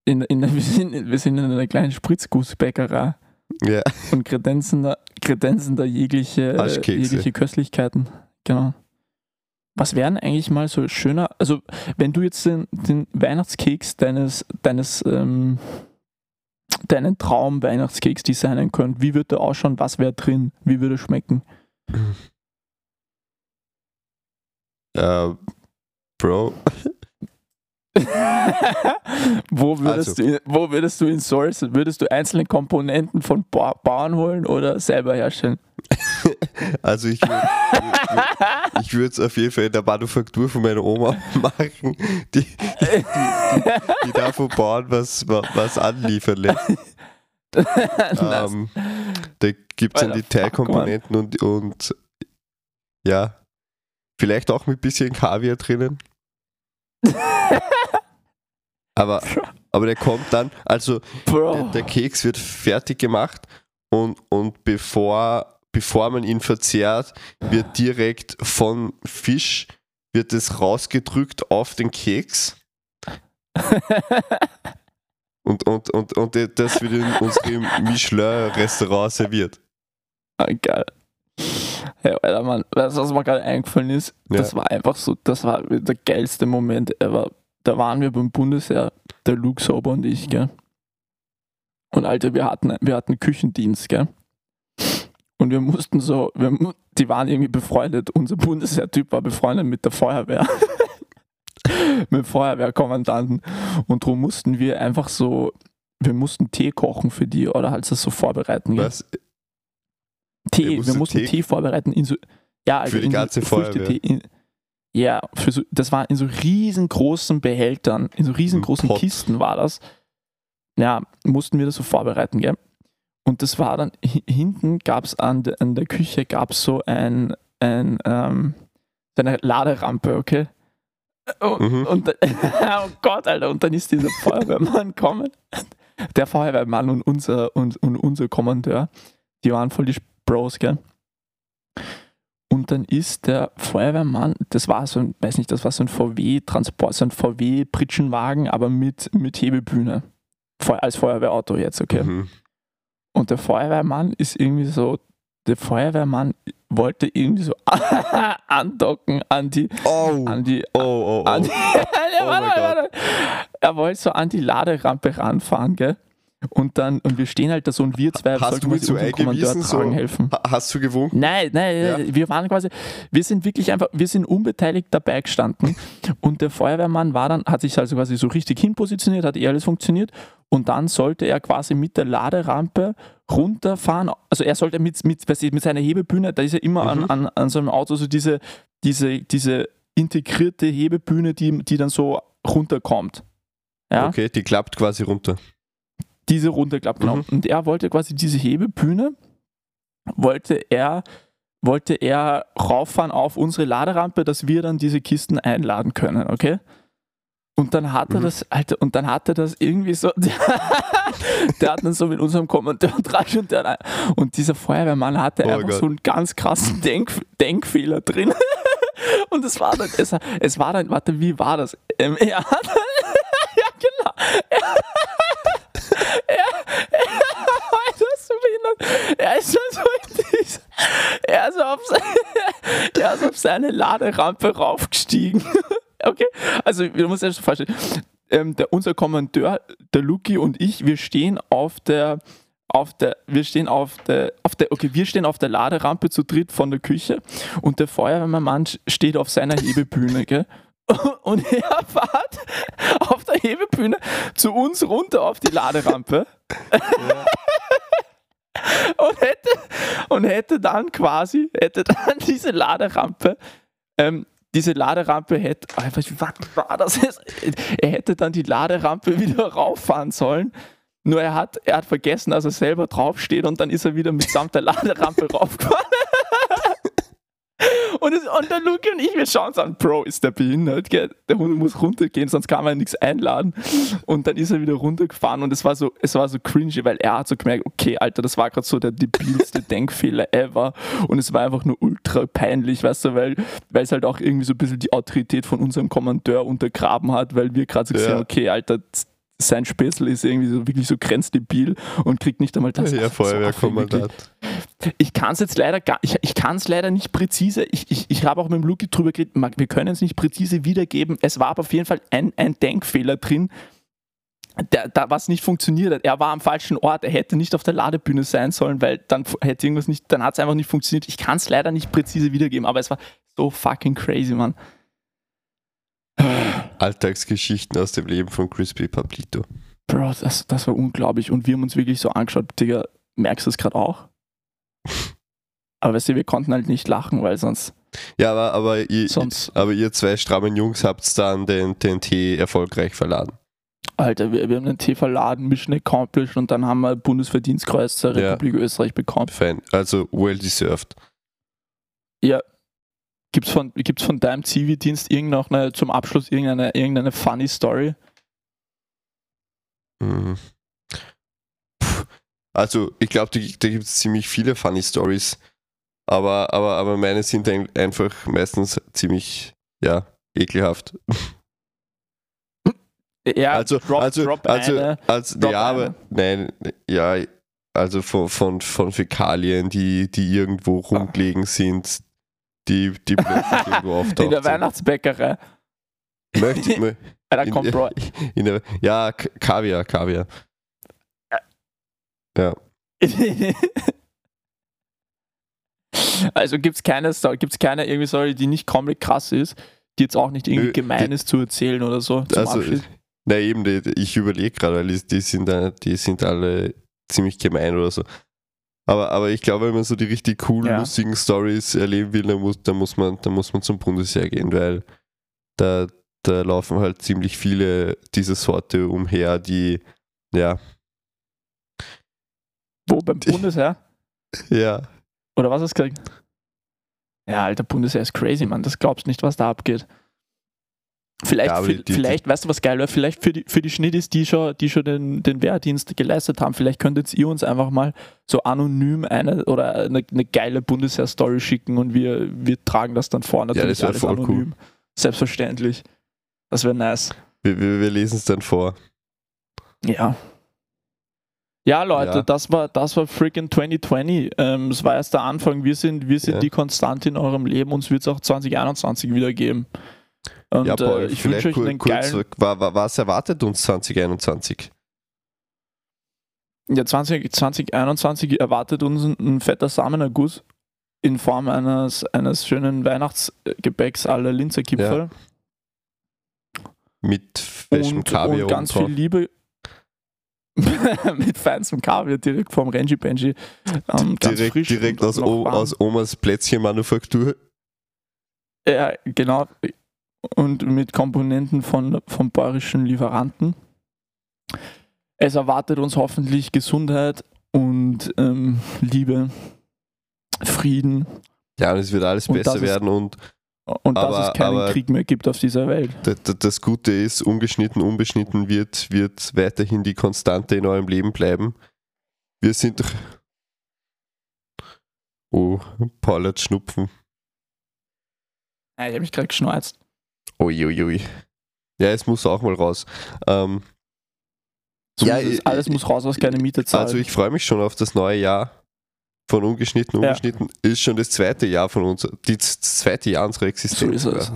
[SPEAKER 1] in, in, (laughs) wir, sind, wir sind in einer kleinen Spritzgussbäckerei
[SPEAKER 2] Ja.
[SPEAKER 1] und kredenzen da, kredenzen da jegliche, jegliche Köstlichkeiten. Genau. Was wären eigentlich mal so schöner, also wenn du jetzt den, den Weihnachtskeks deines, deines ähm, deinen Traum-Weihnachtskeks designen könnt, wie würde der ausschauen, was wäre drin, wie würde er schmecken?
[SPEAKER 2] Äh, Bro, (laughs)
[SPEAKER 1] wo, würdest
[SPEAKER 2] Also.
[SPEAKER 1] du, wo würdest du ihn sourcen? Würdest du einzelne Komponenten von ba Bauern holen oder selber herstellen? (laughs)
[SPEAKER 2] Also ich würde (laughs) ich würde es auf jeden Fall in der Manufaktur von meiner Oma machen, die, die, die, die davon bauen, was, was anliefern lässt. ähm, da gibt es dann die Teilkomponenten und, und ja, vielleicht auch mit bisschen Kaviar drinnen. (laughs) aber, aber der kommt dann, also der, der, Keks wird fertig gemacht und, und bevor, bevor man ihn verzehrt, wird direkt von Fisch wird es rausgedrückt auf den Keks. (laughs) Und, und, und, und das wird in unserem Michelin-Restaurant serviert.
[SPEAKER 1] Ah, geil. Hey, Alter, Mann, weißt du, was mir gerade eingefallen ist? Ja. Das war einfach so, das war der geilste Moment ever. Da waren wir beim Bundesheer, der Luke Sober und ich, gell? Und Alter, wir hatten, wir hatten Küchendienst, gell? Und wir mussten so, wir, die waren irgendwie befreundet. Unser Bundesheer-Typ war befreundet mit der Feuerwehr. (laughs) mit dem Feuerwehrkommandanten. Und darum mussten wir einfach so, wir mussten Tee kochen für die oder halt das so vorbereiten. Was? Tee, wir mussten Tee, Tee vorbereiten. In so, ja,
[SPEAKER 2] also für die ganze so Feuerwehr. In,
[SPEAKER 1] ja, für so, das war in so riesengroßen Behältern, in so riesengroßen Kisten war das. Ja, mussten wir das so vorbereiten, gell? Und das war dann, hinten gab es an, de, an der Küche gab es so ein, ein ähm, eine Laderampe, okay? Und, mhm. und, (laughs) oh Gott, Alter, und dann ist dieser Feuerwehrmann (laughs) kommen. Der Feuerwehrmann und unser, und, und unser Kommandeur, die waren voll die Bros, gell? Und dann ist der Feuerwehrmann, das war so ein, weiß nicht, das war so ein VW-Transport, so ein VW-Pritschenwagen, aber mit, mit Hebebühne. Als Feuerwehrauto jetzt, okay? Mhm. Und der Feuerwehrmann ist irgendwie so der Feuerwehrmann wollte irgendwie so (laughs) andocken an die.
[SPEAKER 2] Oh,
[SPEAKER 1] an die,
[SPEAKER 2] oh, oh, oh.
[SPEAKER 1] An die, (laughs) oh warte, warte. Er wollte so an die Laderampe ranfahren, gell? Und dann, und wir stehen halt da so und wir zwei
[SPEAKER 2] hast du mit so eingewiesen, so,
[SPEAKER 1] helfen.
[SPEAKER 2] Hast du gewunken?
[SPEAKER 1] Nein, nein, ja. wir waren quasi, wir sind wirklich einfach, wir sind unbeteiligt dabei gestanden (laughs) und der Feuerwehrmann war dann, hat sich also quasi so richtig hinpositioniert, hat eh alles funktioniert und dann sollte er quasi mit der Laderampe runterfahren, also er sollte mit, mit, weiß ich, mit seiner Hebebühne, da ist ja immer mhm. an, an, an so einem Auto so diese, diese, diese integrierte Hebebühne, die, die dann so runterkommt.
[SPEAKER 2] Ja? Okay, die klappt quasi runter
[SPEAKER 1] diese runterklappt, genau. Mhm. Und er wollte quasi diese Hebebühne, wollte er, wollte er rauffahren auf unsere Laderampe, dass wir dann diese Kisten einladen können, okay? Und dann hat er mhm. das, Alter, und dann hat er das irgendwie so, der, (laughs) der hat dann so mit unserem Kommandeur dran und, der, und dieser Feuerwehrmann hatte oh einfach Gott. so einen ganz krassen Denk, Denkfehler drin. (laughs) Und es war dann, es, es war dann, warte, wie war das? Ähm, er hat, (laughs) ja genau, er, er ist so in er ist auf, er ist auf seine Laderampe raufgestiegen. okay, also musst dir das vorstellen, ähm, der, unser Kommandeur, der Luki und ich, wir stehen auf der auf der, wir stehen auf der, auf der, okay, wir stehen auf der Laderampe zu dritt von der Küche und der Feuerwehrmann steht auf seiner Hebebühne, gell? (laughs) Und er fährt auf der Hebebühne zu uns runter auf die Laderampe. Ja (laughs) und hätte, und hätte dann quasi, hätte dann diese Laderampe, ähm, diese Laderampe hätte, was war das jetzt? Er hätte dann die Laderampe wieder rauffahren sollen. Nur er hat, er hat vergessen, dass er selber draufsteht und dann ist er wieder mitsamt der Laderampe (laughs) raufgefahren. Und, es, und der Luke und ich, wir schauen uns an, Bro, ist der behindert, gell? Der Hund muss runtergehen, sonst kann man nichts einladen. Und dann ist er wieder runtergefahren und es war so, es war so cringy, weil er hat so gemerkt, okay, Alter, das war gerade so der debilste (laughs) Denkfehler ever. Und es war einfach nur ultra peinlich, weißt du, weil, weil es halt auch irgendwie so ein bisschen die Autorität von unserem Kommandeur untergraben hat, weil wir gerade so gesehen, ja. okay, Alter, sein Späßel ist irgendwie so wirklich so grenzdebil und kriegt nicht einmal das.
[SPEAKER 2] Ja, Feuerwehrkommandant.
[SPEAKER 1] Ich kann es jetzt leider gar, ich, ich kann es leider nicht präzise, ich, ich, ich habe auch mit dem Luki drüber geredet, wir können es nicht präzise wiedergeben. Es war aber auf jeden Fall ein, ein Denkfehler drin, der, da was nicht funktioniert hat. Er war am falschen Ort, er hätte nicht auf der Ladebühne sein sollen, weil dann hätte irgendwas nicht, dann hat es einfach nicht funktioniert. Ich kann es leider nicht präzise wiedergeben, aber es war so fucking crazy, Mann.
[SPEAKER 2] Alltagsgeschichten aus dem Leben von Crispy Pablito.
[SPEAKER 1] Bro, das, das war unglaublich. Und wir haben uns wirklich so angeschaut, Digga, merkst du es gerade auch? (laughs) Aber weißt du, wir konnten halt nicht lachen, weil sonst.
[SPEAKER 2] Ja, aber, aber, ihr,
[SPEAKER 1] sonst
[SPEAKER 2] aber ihr zwei strammen Jungs habt dann den, den Tee erfolgreich verladen.
[SPEAKER 1] Alter, wir, wir haben den Tee verladen, Mission accomplished und dann haben wir Bundesverdienstkreuz der
[SPEAKER 2] Ja.
[SPEAKER 1] Republik Österreich bekommen.
[SPEAKER 2] Fein. Also well deserved.
[SPEAKER 1] Ja. Gibt's von, gibt's von deinem Zivildienst irgendeine, zum Abschluss irgendeine, irgendeine funny Story?
[SPEAKER 2] Mhm. Also, ich glaube, da, gibt es ziemlich viele funny Stories. Aber, aber, aber meine sind ein- einfach meistens ziemlich, ja, ekelhaft.
[SPEAKER 1] Ja,
[SPEAKER 2] also,
[SPEAKER 1] drop,
[SPEAKER 2] also,
[SPEAKER 1] drop
[SPEAKER 2] also,
[SPEAKER 1] eine.
[SPEAKER 2] also
[SPEAKER 1] drop
[SPEAKER 2] ja, aber, nein, ja, also von, von, von Fäkalien, die, die irgendwo rumgelegen sind, die, die plötzlich (laughs) irgendwo auftauchen.
[SPEAKER 1] In der Weihnachtsbäckerei.
[SPEAKER 2] Möchte, mö-
[SPEAKER 1] Alter,
[SPEAKER 2] in,
[SPEAKER 1] komm, Bro.
[SPEAKER 2] in der, ja, Kaviar, Kaviar. Ja. (laughs)
[SPEAKER 1] Also gibt es keine, gibt's keine irgendwie Story, die nicht komplett krass ist, die jetzt auch nicht irgendwie
[SPEAKER 2] Nö,
[SPEAKER 1] gemein
[SPEAKER 2] die-
[SPEAKER 1] ist zu erzählen oder so. Zum
[SPEAKER 2] Also,
[SPEAKER 1] Abschied.
[SPEAKER 2] na eben, die, ich überlege gerade, weil die, die, sind, da- die sind alle ziemlich gemein oder so. Aber, aber ich glaube, wenn man so die richtig coolen,
[SPEAKER 1] Ja.
[SPEAKER 2] lustigen Stories erleben will, dann muss, dann, muss man, dann muss man zum Bundesheer gehen, weil da, da laufen halt ziemlich viele dieser Sorte umher, die, ja,
[SPEAKER 1] Wo, beim Bundesheer? (laughs)
[SPEAKER 2] ja,
[SPEAKER 1] Oder was hast du gesagt? Ja, alter, Bundesheer ist crazy, Mann. Das glaubst nicht, was da abgeht. Vielleicht,
[SPEAKER 2] Ja, die- die-
[SPEAKER 1] vielleicht weißt du, was geil wäre? Vielleicht für die, für die Schnittis, die schon, die schon den, den Wehrdienst geleistet haben, vielleicht könntet ihr uns einfach mal so anonym eine oder eine, eine geile Bundesheer-Story schicken und wir, wir tragen das dann vor. Natürlich
[SPEAKER 2] das wär
[SPEAKER 1] alles
[SPEAKER 2] voll cool.
[SPEAKER 1] anonym. Selbstverständlich. Das wäre nice.
[SPEAKER 2] wir, wir, wir lesen es dann vor.
[SPEAKER 1] Ja. Ja, Leute,
[SPEAKER 2] Ja.
[SPEAKER 1] das war das war freaking 2020. Ähm, es war erst der Anfang. Wir sind, wir sind
[SPEAKER 2] Ja.
[SPEAKER 1] die Konstante in eurem Leben. Uns wird es auch 2021 wieder geben. Und
[SPEAKER 2] ja, Paul,
[SPEAKER 1] äh, ich
[SPEAKER 2] vielleicht
[SPEAKER 1] wünsche euch einen
[SPEAKER 2] kurz,
[SPEAKER 1] geilen.
[SPEAKER 2] wa- wa- was erwartet uns 2021?
[SPEAKER 1] Ja, 20, 2021 erwartet uns ein, fetter Samenerguss in Form eines, eines schönen Weihnachtsgebäcks aller Linzerkipferl.
[SPEAKER 2] Mit feischem
[SPEAKER 1] und,
[SPEAKER 2] Kaviar
[SPEAKER 1] und ganz viel Liebe. (laughs) mit feinstem Kaviar direkt vom Renji Benji. Ähm,
[SPEAKER 2] direkt, direkt aus, aus Omas Plätzchenmanufaktur.
[SPEAKER 1] Ja, genau. Und mit Komponenten von, von bayerischen Lieferanten. Es erwartet uns hoffentlich Gesundheit und ähm, Liebe, Frieden
[SPEAKER 2] Ja, und es wird alles
[SPEAKER 1] Und
[SPEAKER 2] besser werden und
[SPEAKER 1] und
[SPEAKER 2] Aber-
[SPEAKER 1] dass es keinen Krieg mehr gibt auf dieser Welt.
[SPEAKER 2] das Gute ist, ungeschnitten, unbeschnitten wird, wird weiterhin die Konstante in eurem Leben bleiben. Wir sind doch. Oh, Paul hat Schnupfen.
[SPEAKER 1] Ich habe mich gerade geschneuzt.
[SPEAKER 2] Uiuiui. Ja, es muss auch mal raus. Ähm,
[SPEAKER 1] So
[SPEAKER 2] Ja,
[SPEAKER 1] muss es,
[SPEAKER 2] ich-
[SPEAKER 1] alles muss raus, was keine Miete zahlt.
[SPEAKER 2] also ich freue mich schon auf das neue Jahr. Von ungeschnitten,
[SPEAKER 1] Ja.
[SPEAKER 2] ungeschnitten ist schon das zweite Jahr von uns, die, das zweite Jahr unserer
[SPEAKER 1] so
[SPEAKER 2] Existenz.
[SPEAKER 1] ist es.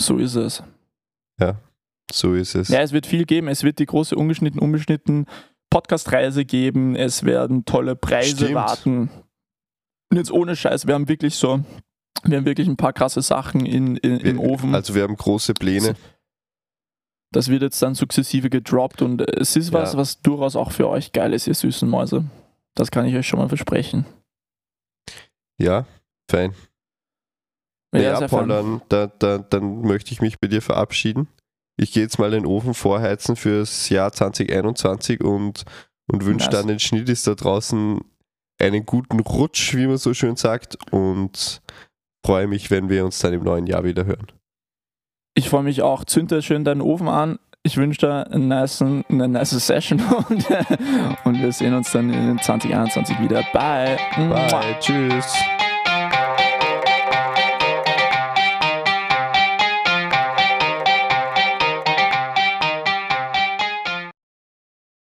[SPEAKER 1] So ist es.
[SPEAKER 2] So ist es.
[SPEAKER 1] Ja, es wird viel geben. Es wird die große ungeschnitten, unbeschnitten Podcast-Reise geben. Es werden tolle Preise
[SPEAKER 2] Stimmt.
[SPEAKER 1] warten. Und jetzt ohne Scheiß, wir haben wirklich so, wir haben wirklich ein paar krasse Sachen in, in, im
[SPEAKER 2] Wir-
[SPEAKER 1] Ofen.
[SPEAKER 2] Also wir haben große Pläne.
[SPEAKER 1] Das wird jetzt dann sukzessive gedroppt und es ist was,
[SPEAKER 2] Ja.
[SPEAKER 1] was durchaus auch für euch geil ist, ihr süßen Mäuse. Das kann ich euch schon mal versprechen.
[SPEAKER 2] Ja, fein.
[SPEAKER 1] Ja,
[SPEAKER 2] Ja, Paul, dann, dann, dann, dann möchte ich mich bei dir verabschieden. Ich gehe jetzt mal den Ofen vorheizen fürs Jahr 2021 und, und wünsche
[SPEAKER 1] Nice.
[SPEAKER 2] dann den Schnittis da draußen einen guten Rutsch, wie man so schön sagt, und freue mich, wenn wir uns dann im neuen Jahr wieder hören.
[SPEAKER 1] Ich freue mich auch. Zünd dir schön deinen Ofen an. Ich wünsche dir einen nice, eine nice Session (laughs) und, und wir sehen uns dann in 2021 wieder. Bye.
[SPEAKER 2] Bye, tschüss.